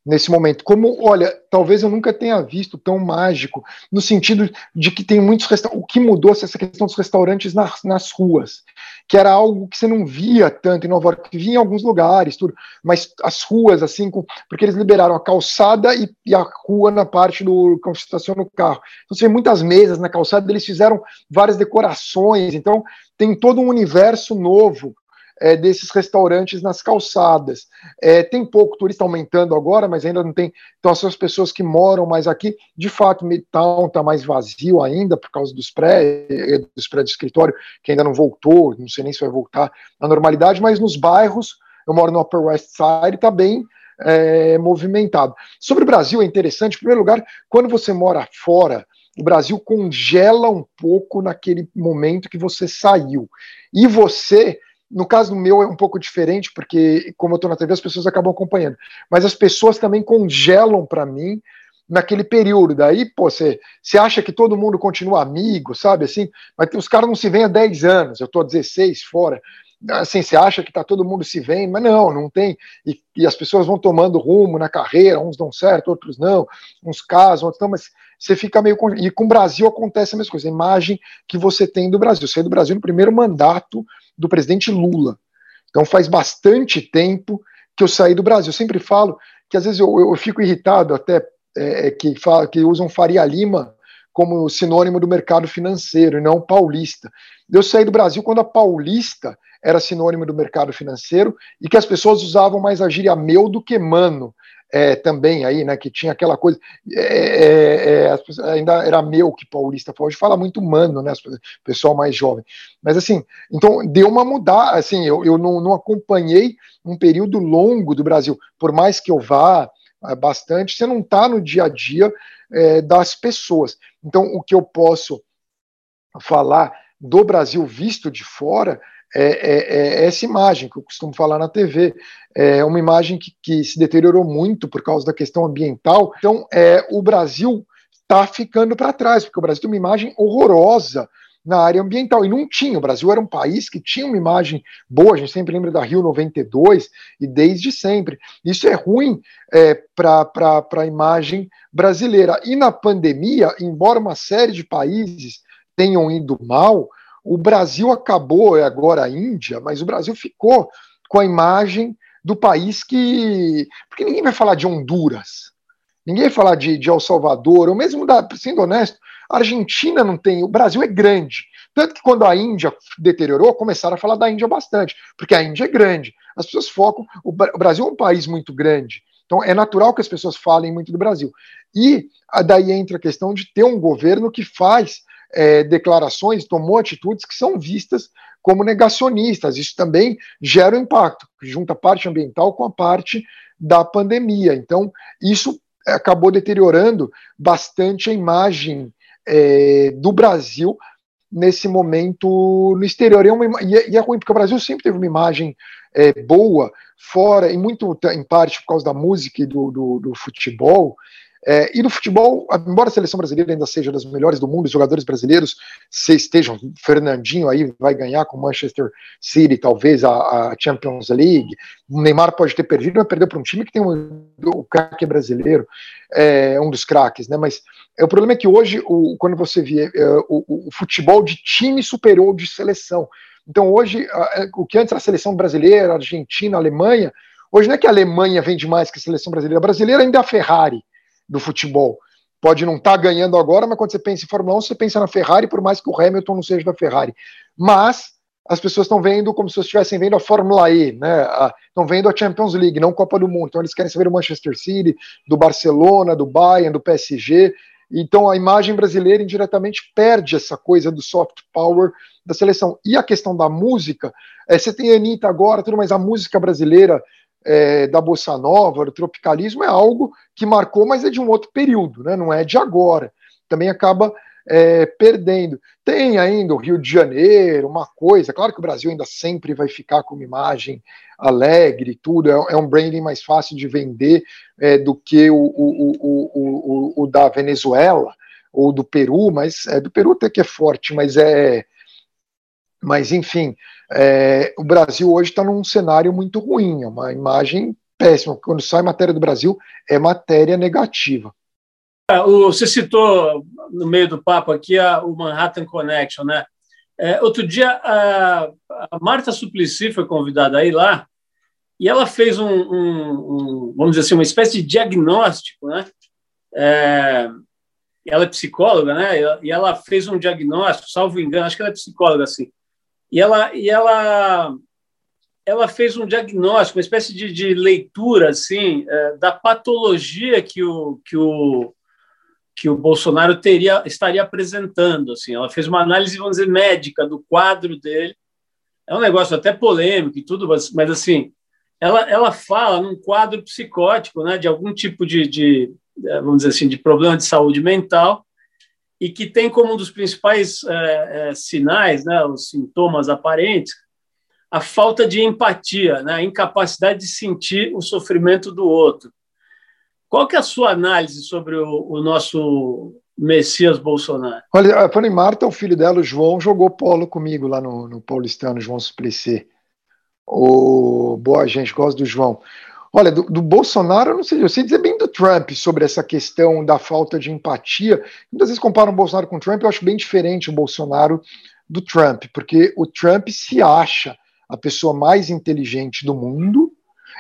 nesse momento. Como, olha, talvez eu nunca tenha visto tão mágico, no sentido de que tem muitos restaurantes. O que mudou essa questão dos restaurantes nas, nas ruas, que era algo que você não via tanto em Nova York, via em alguns lugares, tudo, mas as ruas, assim, com, porque eles liberaram a calçada e, e a rua na parte do que você estaciona o carro. Então você vê muitas mesas na calçada, eles fizeram várias decorações, então tem todo um universo novo é, desses restaurantes nas calçadas. É, tem pouco turista aumentando agora, mas ainda não tem. Então, as pessoas que moram mais aqui, de fato, Midtown está mais vazio ainda por causa dos prédios, dos prédios de escritório, que ainda não voltou, não sei nem se vai voltar à normalidade, mas nos bairros, eu moro no Upper West Side, está bem é, movimentado. Sobre o Brasil, é interessante, em primeiro lugar, quando você mora fora, o Brasil congela um pouco naquele momento que você saiu. E você no caso meu é um pouco diferente, porque como eu estou na TV, as pessoas acabam acompanhando. Mas as pessoas também congelam para mim naquele período. Daí, pô, você acha que todo mundo continua amigo, sabe? Assim, mas os caras não se veem há 10 anos, eu estou há 16 fora. Assim, você acha que está todo mundo se vendo, mas não, não tem. E, e, as pessoas vão tomando rumo na carreira, uns dão certo, outros não, uns casam, outros não, mas você fica meio. E com o Brasil acontece a mesma coisa, a imagem que você tem do Brasil. Você é do Brasil no primeiro mandato do presidente Lula. Então faz bastante tempo que eu saí do Brasil. Eu sempre falo que às vezes eu, eu fico irritado até é, é, que, fala, que usam Faria Lima como sinônimo do mercado financeiro e não paulista. Eu saí do Brasil quando a paulista era sinônimo do mercado financeiro e que as pessoas usavam mais a gíria meu do que mano é, também aí, né, que tinha aquela coisa, é, é, é ainda era meu que paulista, hoje fala muito humano, né, pessoal mais jovem, mas assim, então deu uma mudar, assim, eu, eu não, não acompanhei um período longo do Brasil, por mais que eu vá é, bastante, você não está no dia a dia é, das pessoas, então o que eu posso falar do Brasil visto de fora é, é, é, essa imagem que eu costumo falar na TV. É uma imagem que, que se deteriorou muito por causa da questão ambiental. Então, é, o Brasil está ficando para trás, porque o Brasil tem uma imagem horrorosa na área ambiental. E não tinha. O Brasil era um país que tinha uma imagem boa, a gente sempre lembra da Rio 92, e desde sempre. Isso é ruim é, para a imagem brasileira. E na pandemia, embora uma série de países tenham ido mal, o Brasil acabou, é agora a Índia, mas o Brasil ficou com a imagem do país que. Porque ninguém vai falar de Honduras, ninguém vai falar de, de El Salvador, ou mesmo, da, sendo honesto, a Argentina não tem. O Brasil é grande. Tanto que quando a Índia deteriorou, começaram a falar da Índia bastante, porque a Índia é grande. As pessoas focam. O Brasil é um país muito grande. Então é natural que as pessoas falem muito do Brasil. E daí entra a questão de ter um governo que faz é, declarações, tomou atitudes que são vistas como negacionistas. Isso também gera um impacto, junta a parte ambiental com a parte da pandemia. Então, isso acabou deteriorando bastante a imagem é, do Brasil nesse momento no exterior. E é, uma, e é, é ruim, porque o Brasil sempre teve uma imagem é, boa fora, e muito em parte por causa da música e do, do, do futebol, é, e no futebol, embora a seleção brasileira ainda seja das melhores do mundo, os jogadores brasileiros se estejam, Fernandinho aí vai ganhar com Manchester City, talvez a, a, Champions League, o Neymar pode ter perdido, mas perdeu para um time que tem um, o craque brasileiro, é um dos craques, né? Mas é, o problema é que hoje, o, quando você vê é, o, o futebol de time superou de seleção. Então hoje, é, o que antes era a seleção brasileira, Argentina, Alemanha, hoje não é que a Alemanha vende mais que a seleção brasileira, a brasileira ainda é a Ferrari do futebol. Pode não estar tá ganhando agora, mas quando você pensa em Fórmula 1, você pensa na Ferrari, por mais que o Hamilton não seja da Ferrari. Mas as pessoas estão vendo como se estivessem vendo a Fórmula E, né? Estão vendo a Champions League, não Copa do Mundo. Então eles querem saber do Manchester City, do Barcelona, do Bayern, do PSG. Então a imagem brasileira indiretamente perde essa coisa do soft power da seleção. E a questão da música, é, você tem a Anitta agora, tudo, mas a música brasileira é, da bossa nova, do tropicalismo, é algo que marcou, mas é de um outro período, né? não é de agora. Também acaba é, perdendo. Tem ainda o Rio de Janeiro, uma coisa, claro que o Brasil ainda sempre vai ficar com uma imagem alegre, tudo, é, é um branding mais fácil de vender é, do que o, o, o, o, da Venezuela ou do Peru, mas é, do Peru até que é forte, mas é. Mas enfim, é, o Brasil hoje está num cenário muito ruim, é uma imagem péssima. Quando sai matéria do Brasil, é matéria negativa. É, você citou no meio do papo aqui a, o Manhattan Connection, né? É, outro dia a, a, Marta Suplicy foi convidada a ir lá e ela fez um, um, um vamos dizer assim, uma espécie de diagnóstico, né? É, ela é psicóloga, né? E ela fez um diagnóstico, salvo engano, acho que ela é psicóloga assim e ela, e ela, ela fez um diagnóstico, uma espécie de, de leitura assim, é, da patologia que o, que, o, que o Bolsonaro teria, estaria apresentando. Assim. Ela fez uma análise, vamos dizer, médica do quadro dele. É um negócio até polêmico e tudo, mas, mas assim, ela, ela fala num quadro psicótico, né, de algum tipo de, de, vamos dizer assim, de problema de saúde mental, e que tem como um dos principais é, sinais, né, os sintomas aparentes, a falta de empatia, né, a incapacidade de sentir o sofrimento do outro. Qual que é a sua análise sobre o, o nosso Messias Bolsonaro? Olha, Fanny Marta, o filho dela, o João, jogou polo comigo lá no, no Paulistano, João Suplicy. O boa gente, gosta do João. Olha, do, do, Bolsonaro, eu não sei, eu sei dizer bem do Trump sobre essa questão da falta de empatia. Muitas vezes comparam o Bolsonaro com o Trump, eu acho bem diferente o Bolsonaro do Trump, porque o Trump se acha a pessoa mais inteligente do mundo,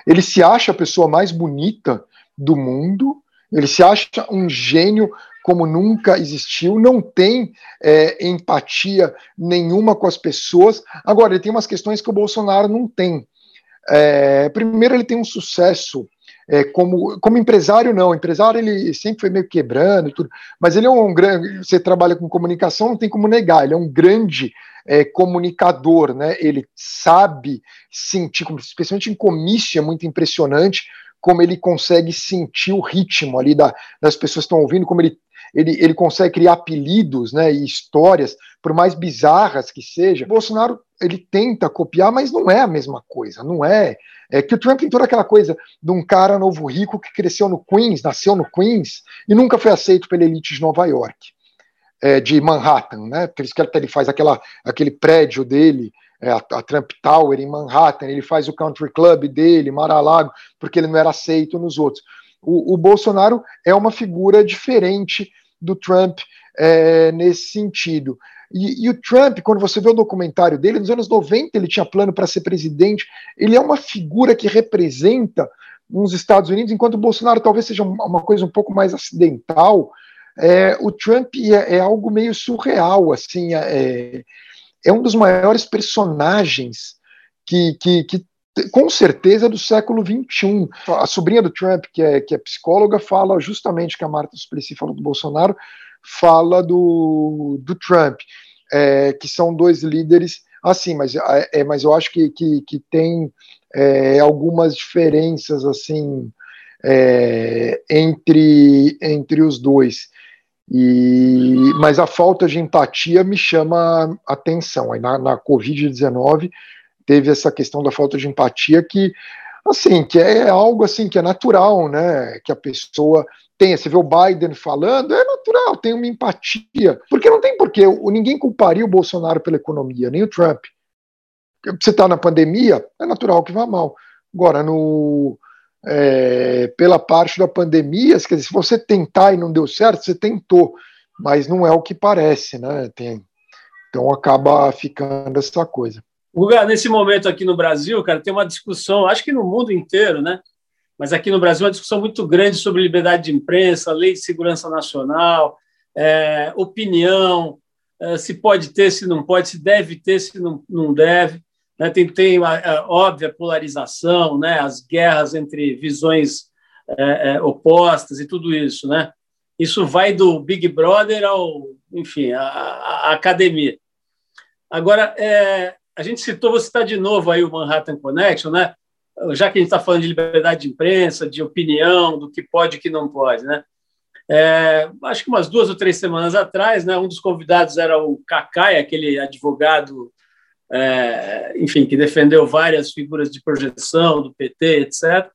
ele se acha a pessoa mais bonita do mundo, ele se acha um gênio como nunca existiu, não tem é, empatia nenhuma com as pessoas. Agora, ele tem umas questões que o Bolsonaro não tem. É, primeiro, ele tem um sucesso é, como, como empresário, não. Empresário, ele sempre foi meio quebrando e tudo, mas ele é um grande. Você trabalha com comunicação, não tem como negar, ele é um grande é, comunicador, né? Ele sabe sentir, especialmente em comício, é muito impressionante como ele consegue sentir o ritmo ali da, das pessoas que estão ouvindo, como ele ele, ele consegue criar apelidos né, e histórias, por mais bizarras que seja. Bolsonaro ele tenta copiar, mas não é a mesma coisa, não é. É que o Trump tem toda aquela coisa de um cara novo rico que cresceu no Queens, nasceu no Queens e nunca foi aceito pela elite de Nova York, é, de Manhattan, né? Por isso que ele faz aquela, aquele prédio dele, é, a, a, Trump Tower em Manhattan, ele faz o Country Club dele, Mar-a-Lago, porque ele não era aceito nos outros. O, o Bolsonaro é uma figura diferente do Trump é, nesse sentido. E, e, o Trump, quando você vê o documentário dele, nos anos 90 ele tinha plano para ser presidente, ele é uma figura que representa uns Estados Unidos, enquanto o Bolsonaro talvez seja uma coisa um pouco mais acidental, é, o Trump é, é, algo meio surreal, assim, é, é um dos maiores personagens que, que, que com certeza do século XXI. A sobrinha do Trump, que é, que é psicóloga, fala justamente que a Marta Suplicy falou do Bolsonaro, fala do, do Trump, é, que são dois líderes assim, mas, é, é mas eu acho que, que, que tem é, algumas diferenças assim é, entre, entre os dois. E, mas a falta de empatia me chama atenção. Aí na, na Covid-19 teve essa questão da falta de empatia que, assim, que é algo assim que é natural, né? Que a pessoa tenha. Você vê o Biden falando, é natural, tem uma empatia. Porque não tem porquê. Ninguém culparia o Bolsonaro pela economia, nem o Trump. Você está na pandemia, é natural que vá mal. Agora, no, é, pela parte da pandemia, quer dizer, se você tentar e não deu certo, você tentou, mas não é o que parece, né? Tem, então acaba ficando essa coisa. Guga, nesse momento aqui no Brasil, cara, tem uma discussão, acho que no mundo inteiro, né? Mas aqui no Brasil, uma discussão muito grande sobre liberdade de imprensa, lei de segurança nacional, é, opinião, é, se pode ter, se não pode, se deve ter, se não, não deve. Né? Tem, tem a, a óbvia polarização, né? as guerras entre visões é, é, opostas e tudo isso. Né? Isso vai do Big Brother ao, enfim, a academia. Agora, é, a gente citou, você está de novo aí o Manhattan Connection, né? já que a gente está falando de liberdade de imprensa, de opinião, do que pode e que não pode. Né? É, acho que umas duas ou três semanas atrás, né, um dos convidados era o Kakai, aquele advogado é, enfim, que defendeu várias figuras de projeção do PT, etc.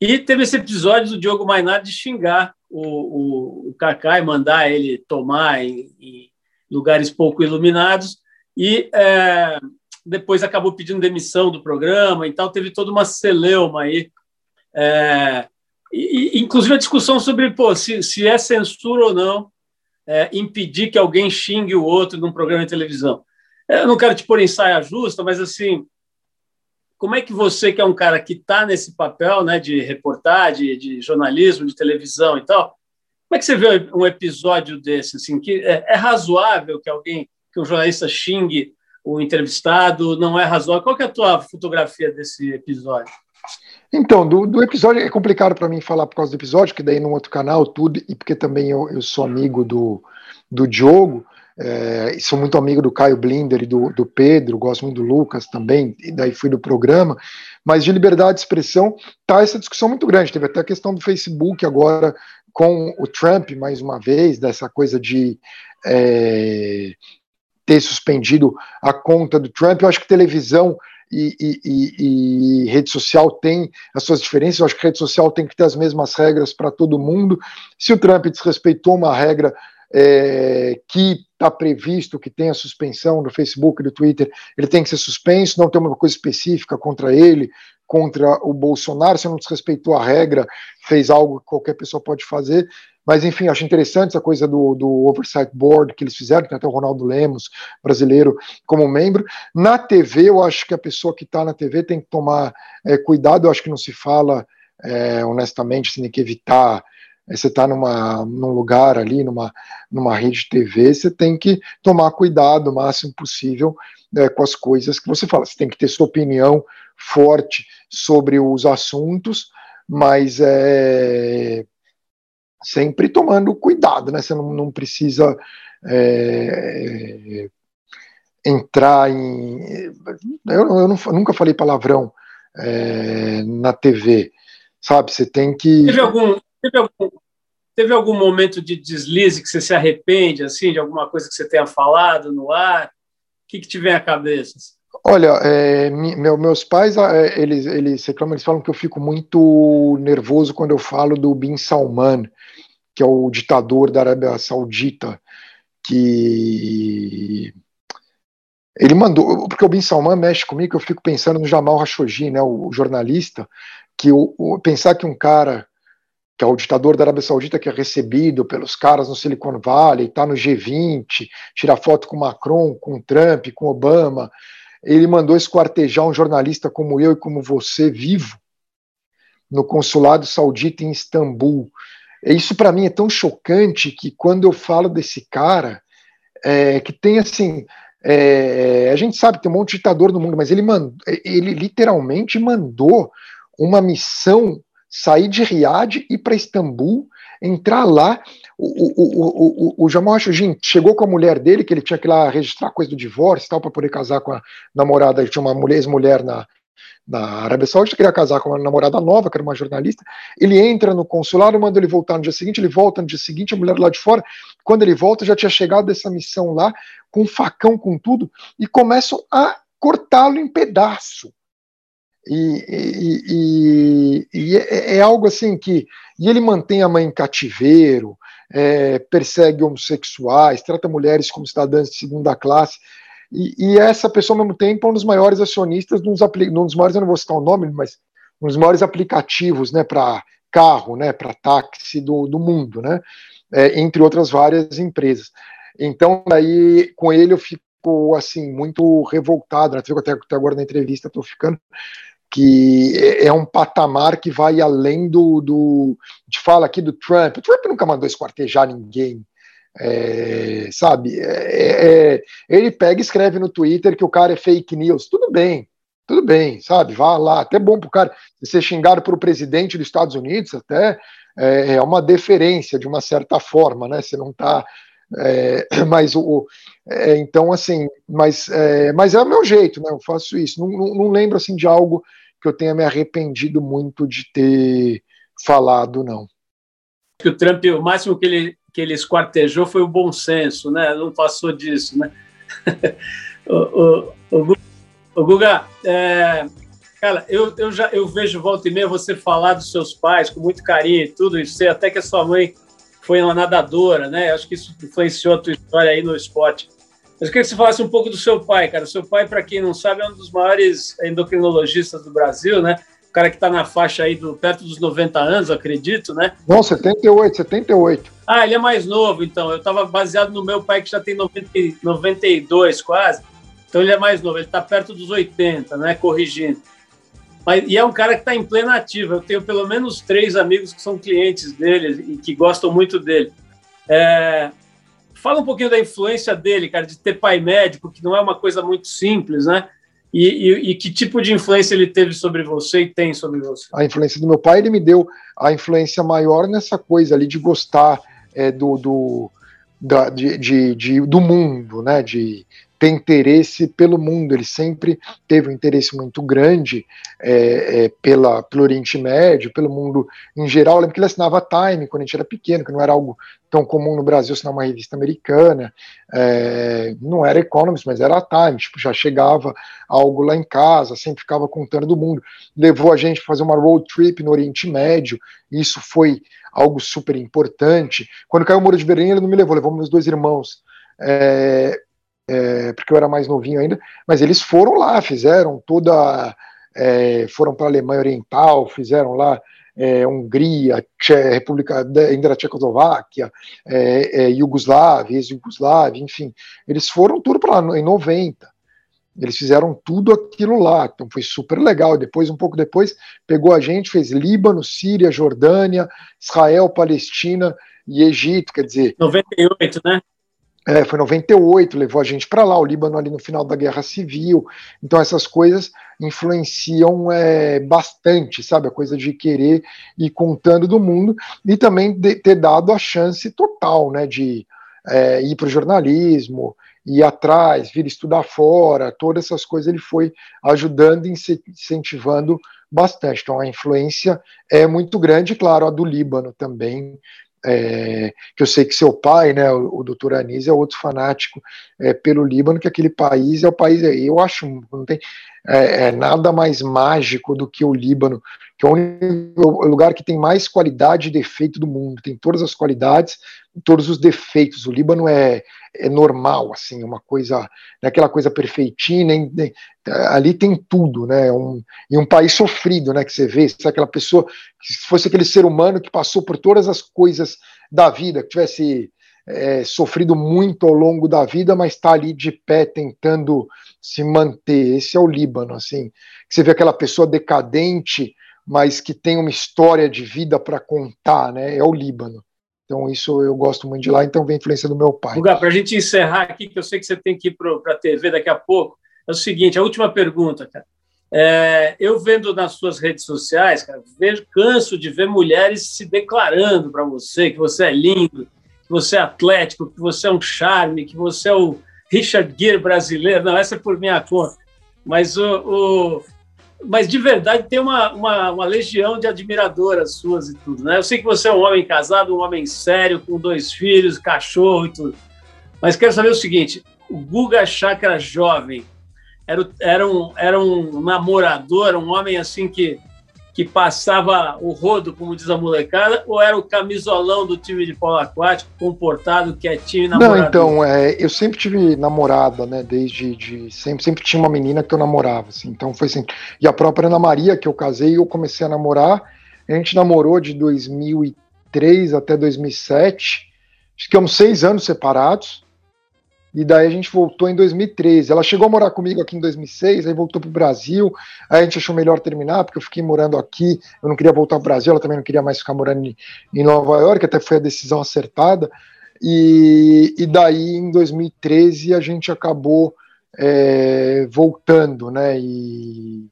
E teve esse episódio do Diogo Mainardi xingar o, o, o Kaká e mandar ele tomar em, em lugares pouco iluminados. E é, depois acabou pedindo demissão do programa e tal. Teve toda uma celeuma aí. É, e, inclusive a discussão sobre pô, se, se é censura ou não é, impedir que alguém xingue o outro num programa de televisão. Eu não quero te pôr em saia justa, mas assim, como é que você, que é um cara que está nesse papel né, de reportagem, de jornalismo, de televisão e tal, como é que você vê um episódio desse? Assim, que é, é razoável que alguém, que um jornalista xingue o entrevistado? Não é razoável? Qual é a tua fotografia desse episódio? Então, do, do episódio é complicado para mim falar por causa do episódio, que daí num outro canal, tudo, e porque também eu, eu sou amigo do, do Diogo, é, sou muito amigo do Caio Blinder e do, do, Pedro, gosto muito do Lucas também, e daí fui do programa. Mas de liberdade de expressão, tá essa discussão muito grande. Teve até a questão do Facebook agora com o Trump, mais uma vez, dessa coisa de é, ter suspendido a conta do Trump. Eu acho que televisão e, e, e, rede social tem as suas diferenças. Eu acho que rede social tem que ter as mesmas regras para todo mundo. Se o Trump desrespeitou uma regra é, que está previsto que tenha suspensão do Facebook e do Twitter, ele tem que ser suspenso, não tem uma coisa específica contra ele, contra o Bolsonaro, se não desrespeitou a regra, fez algo que qualquer pessoa pode fazer. Mas, enfim, acho interessante essa coisa do, do Oversight Board que eles fizeram, tem até o Ronaldo Lemos, brasileiro, como membro. Na TV, eu acho que a pessoa que está na TV tem que tomar é, cuidado, eu acho que não se fala, é, honestamente, você tem que evitar você está num lugar ali, numa, numa rede de TV, você tem que tomar cuidado o máximo possível é, com as coisas que você fala. Você tem que ter sua opinião forte sobre os assuntos, mas é, sempre tomando cuidado, né? Você não, não precisa é, entrar em. Eu, eu, não, eu, nunca falei palavrão é, na TV, sabe? Você tem que. Teve algum, Teve algum, teve algum momento de deslize que você se arrepende, assim, de alguma coisa que você tenha falado no ar? O que, que te vem à cabeça? Olha, é, meu, meus pais, é, eles, eles reclamam, eles falam que eu fico muito nervoso quando eu falo do Bin Salman, que é o ditador da Arábia Saudita, que ele mandou, porque o Bin Salman mexe comigo, eu fico pensando no Jamal Khashoggi, né, o, o jornalista, que o, o, pensar que um cara que é o ditador da Arábia Saudita que é recebido pelos caras no Silicon Valley, está no G20, tira foto com Macron, com Trump, com Obama. Ele mandou esquartejar um jornalista como eu e como você vivo no consulado saudita em Istambul. isso para mim é tão chocante que quando eu falo desse cara, é, que tem assim, é, a gente sabe que tem um monte de ditador no mundo, mas ele, ele literalmente mandou uma missão sair de Riad e ir para Istambul, entrar lá. O, o, o, o, Jamal Khashoggi chegou com a mulher dele, que ele tinha que ir lá registrar coisa do divórcio e tal, para poder casar com a namorada. Ele tinha uma ex-mulher na, na Arábia Saudita, queria casar com uma namorada nova, que era uma jornalista. Ele entra no consulado, manda ele voltar no dia seguinte, ele volta no dia seguinte, a mulher lá de fora. Quando ele volta, já tinha chegado dessa missão lá, com um facão, com tudo, e começam a cortá-lo em pedaço. E, e, e, e é, é, algo assim que. E ele mantém a mãe em cativeiro, é, persegue homossexuais, trata mulheres como cidadãs de segunda classe. E, essa pessoa, ao mesmo tempo, é um dos maiores acionistas, num dos maiores, eu não vou citar o nome, mas um dos maiores aplicativos né, para carro, né, para táxi do, do mundo, né, é, entre outras várias empresas. Então, aí, com ele eu fico assim muito revoltado, né, até, até agora na entrevista estou ficando, que é, é um patamar que vai além do, do de fala aqui do Trump. O Trump nunca mandou esquartejar ninguém, é, sabe? É, é, ele pega e escreve no Twitter que o cara é fake news. Tudo bem, tudo bem, sabe? Vá lá, até bom pro cara ser xingado por o presidente dos Estados Unidos, até é, é uma deferência de uma certa forma, né? Você não tá é, mas o, é, então assim, mas é, mas é o meu jeito, né? Eu faço isso. Não, não, não, lembro assim de algo que eu tenha me arrependido muito de ter falado, não. Que o Trump, o máximo que ele, que ele esquartejou foi o bom senso, né? Não passou disso, né? o, o, o, Guga, é, cara, eu, eu já eu vejo volta e meia você falar dos seus pais com muito carinho e tudo, e sei até que a sua mãe foi uma nadadora, né? Acho que isso influenciou a tua história aí no esporte. Mas eu queria que você falasse um pouco do seu pai, cara. O seu pai, para quem não sabe, é um dos maiores endocrinologistas do Brasil, né? O cara que está na faixa aí do perto dos 90 anos, acredito, né? Não, 78, 78. Ah, ele é mais novo, então. Eu estava baseado no meu pai, que já tem 90, 92 quase. Então ele é mais novo, ele está perto dos 80, né? Corrigindo. Mas, e é um cara que está em plena ativa. Eu tenho pelo menos três amigos que são clientes dele e que gostam muito dele. É, Fala um pouquinho da influência dele, cara, de ter pai médico, que não é uma coisa muito simples, né? E, e, e, que tipo de influência ele teve sobre você e tem sobre você? A influência do meu pai, ele me deu a influência maior nessa coisa ali de gostar é, do, do, da, de, de, de, do mundo, né? De, ter interesse pelo mundo. Ele sempre teve um interesse muito grande é, é, pela, pelo Oriente Médio, pelo mundo em geral. Eu lembro que ele assinava Time quando a gente era pequeno, que não era algo tão comum no Brasil assinar uma revista americana. É, não era Economist, mas era Time. Tipo, já chegava algo lá em casa, sempre ficava contando do mundo. Levou a gente para fazer uma road trip no Oriente Médio. Isso foi algo super importante. Quando caiu o Muro de Berlim, ele não me levou, levou meus dois irmãos. É, é, porque eu era mais novinho ainda, mas eles foram lá, fizeram toda. É, foram para a Alemanha Oriental, fizeram lá é, Hungria, Tche, República ainda da Tchecoslováquia, é, é, Iugoslávia, ex-Yugoslávia, enfim, eles foram tudo para lá em 90. Eles fizeram tudo aquilo lá, então foi super legal. Depois, um pouco depois, pegou a gente, fez Líbano, Síria, Jordânia, Israel, Palestina e Egito, quer dizer. 98, né? É, foi 98, levou a gente para lá, o Líbano ali no final da Guerra Civil. Então essas coisas influenciam é, bastante, sabe? A coisa de querer ir contando do mundo e também ter dado a chance total, né? De é, ir para o jornalismo, ir atrás, vir estudar fora, todas essas coisas ele foi ajudando e incentivando bastante. Então a influência é muito grande, claro, a do Líbano também, é, que eu sei que seu pai, né, o, o doutor Anísio, é outro fanático é, pelo Líbano, que aquele país é o país, eu acho, não tem é, é nada mais mágico do que o Líbano, que é o, único, lugar que tem mais qualidade e defeito do mundo, tem todas as qualidades, todos os defeitos. O Líbano é, é normal, assim, uma coisa, não é aquela coisa perfeitinha, nem, nem, ali tem tudo, né? Um, e um país sofrido, né? Que você vê, se aquela pessoa, se fosse aquele ser humano que passou por todas as coisas da vida, que tivesse é, sofrido muito ao longo da vida, mas está ali de pé tentando se manter. Esse é o Líbano, assim. Você vê aquela pessoa decadente, mas que tem uma história de vida para contar, né? É o Líbano. Então, isso eu gosto muito de lá, então vem a influência do meu pai. Lugar, para a gente encerrar aqui, que eu sei que você tem que ir para a TV daqui a pouco, é o seguinte: a última pergunta, cara. É, eu vendo nas suas redes sociais, cara, vejo, canso de ver mulheres se declarando para você que você é lindo, você é atlético, que você é um charme, que você é o Richard Gere brasileiro. Não, essa é por minha conta. Mas o, o mas de verdade tem uma, uma, uma, legião de admiradoras suas e tudo, né? Eu sei que você é um homem casado, um homem sério, com dois filhos, cachorro e tudo. Mas quero saber o seguinte: o Guga Chakra jovem era, era, um, era um namorador, um homem assim que que passava o rodo, como diz a molecada, ou era o camisolão do time de polo aquático, comportado, quietinho e namorador? Não, então, é, eu sempre tive namorada, né, desde de, sempre, sempre tinha uma menina que eu namorava, assim, então foi sempre, e a própria Ana Maria, que eu casei, eu comecei a namorar, a gente namorou de 2003 até 2007, ficamos seis anos separados, e daí a gente voltou em 2013. Ela chegou a morar comigo aqui em 2006, aí voltou para o Brasil. Aí a gente achou melhor terminar, porque eu fiquei morando aqui, eu não queria voltar para o Brasil, ela também não queria mais ficar morando em Nova York, até foi a decisão acertada. E, e daí em 2013 a gente acabou é, voltando, né? E,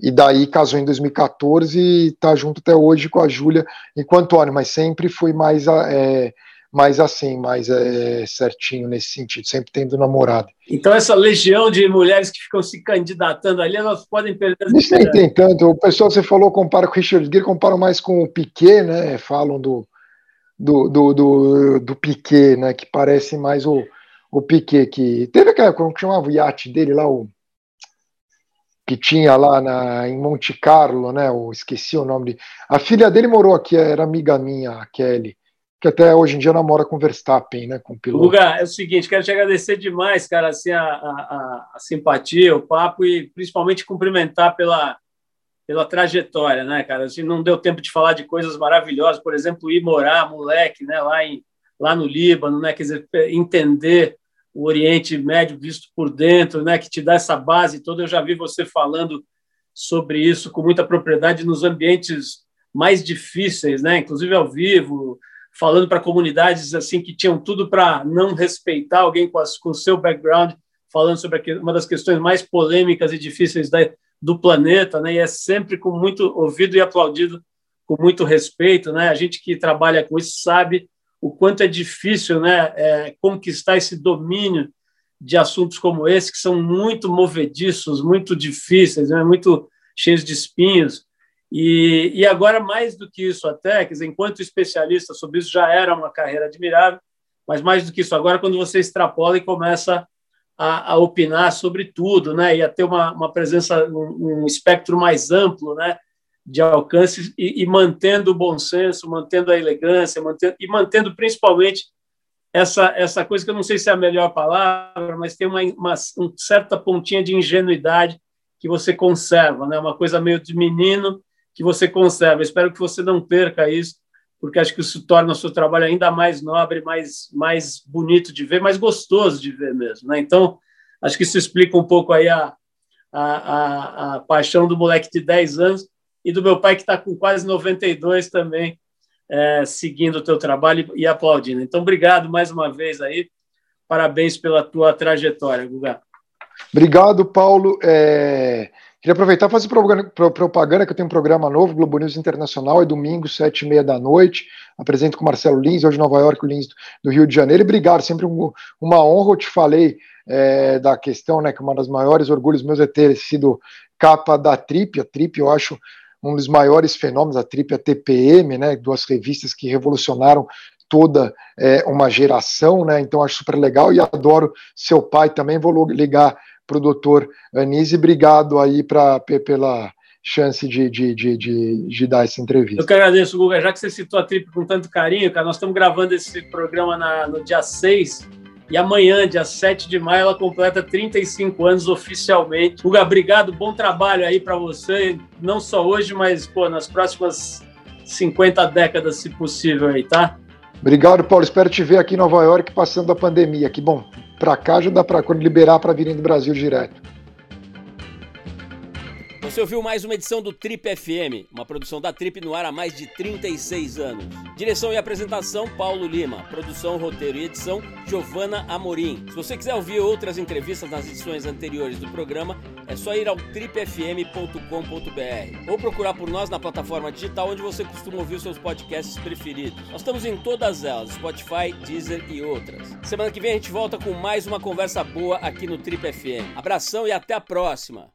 e daí casou em 2014 e está junto até hoje com a Júlia enquanto Antônio, mas sempre foi mais. É, mais assim, mais é, certinho nesse sentido, sempre tendo namorado. Então, essa legião de mulheres que ficam se candidatando ali, elas podem perder. Isso nem tem tanto. O pessoal, você falou, compara com o Richard Gere, compara mais com o Piquet, né? Falam do, do, do, do, do Piquet, né? Que parece mais o, o Piquet, que teve aquela, como que chamava o iate dele lá, o que tinha lá na, em Monte Carlo, né? Eu esqueci o nome de. A filha dele morou aqui, era amiga minha, a Kelly que até hoje em dia namora com Verstappen, né, com o piloto. Lugar, é o seguinte, quero te agradecer demais, cara, assim, a, a, a, simpatia, o papo e principalmente cumprimentar pela, pela trajetória, né, cara? Assim, não deu tempo de falar de coisas maravilhosas, por exemplo, ir morar, moleque, né, lá, em, lá no Líbano, né, quer dizer, entender o Oriente Médio visto por dentro, né, que te dá essa base toda. Eu já vi você falando sobre isso com muita propriedade nos ambientes mais difíceis, né, inclusive ao vivo, falando para comunidades assim que tinham tudo para não respeitar alguém com, o seu background, falando sobre uma das questões mais polêmicas e difíceis da, do planeta, né? E é sempre com muito ouvido e aplaudido com muito respeito, né? A gente que trabalha com isso sabe o quanto é difícil, né? É, conquistar esse domínio de assuntos como esse que são muito movediços, muito difíceis, né? Muito cheios de espinhos. E, e agora, mais do que isso, até, quer dizer, enquanto especialista sobre isso, já era uma carreira admirável, mas mais do que isso, agora, quando você extrapola e começa a, a opinar sobre tudo, né, e a ter uma, uma presença, um, um espectro mais amplo, né, de alcance e, e, mantendo o bom senso, mantendo a elegância, mantendo, e mantendo principalmente essa, essa coisa que eu não sei se é a melhor palavra, mas tem uma, uma, uma certa pontinha de ingenuidade que você conserva, né? uma coisa meio de menino que você conserva. Espero que você não perca isso, porque acho que isso torna o seu trabalho ainda mais nobre, mais, mais bonito de ver, mais gostoso de ver mesmo. Né? Então, acho que isso explica um pouco aí a, a, a, a paixão do moleque de 10 anos e do meu pai que está com quase 92 também, é, seguindo o teu trabalho e aplaudindo. Então, obrigado mais uma vez aí. Parabéns pela tua trajetória, Guga. Obrigado, Paulo. É... Queria aproveitar e fazer propaganda, que eu tenho um programa novo, Globo News Internacional, é domingo, sete e meia da noite. Apresento com o Marcelo Lins, hoje Nova York, o Lins do Rio de Janeiro. E obrigado, sempre uma honra. Eu te falei é, da questão, né, que uma das maiores orgulhos meus é ter sido capa da Trip. A Trip, eu acho um dos maiores fenômenos, a Trip a TPM, né, duas revistas que revolucionaram toda é, uma geração, né, então acho super legal e adoro seu pai também, vou ligar para o doutor Anise. Obrigado aí pra, pela chance de, de, de, de, de dar essa entrevista. Eu que agradeço, Guga. Já que você citou a Trip com tanto carinho, cara, nós estamos gravando esse programa na, no dia 6 e amanhã, dia 7 de maio, ela completa 35 anos oficialmente. Guga, obrigado, bom trabalho aí para você, não só hoje, mas pô, nas próximas 50 décadas, se possível aí, tá? Obrigado, Paulo. Espero te ver aqui em Nova York passando a pandemia. Que bom para cá já dá para quando liberar para virem do Brasil direto. Você ouviu mais uma edição do Trip FM, uma produção da Trip no ar há mais de 36 anos. Direção e apresentação Paulo Lima, produção, roteiro e edição Giovana Amorim. Se você quiser ouvir outras entrevistas nas edições anteriores do programa, é só ir ao tripfm.com.br ou procurar por nós na plataforma digital onde você costuma ouvir os seus podcasts preferidos. Nós estamos em todas elas, Spotify, Deezer e outras. Semana que vem a gente volta com mais uma conversa boa aqui no Trip FM. Abração e até a próxima!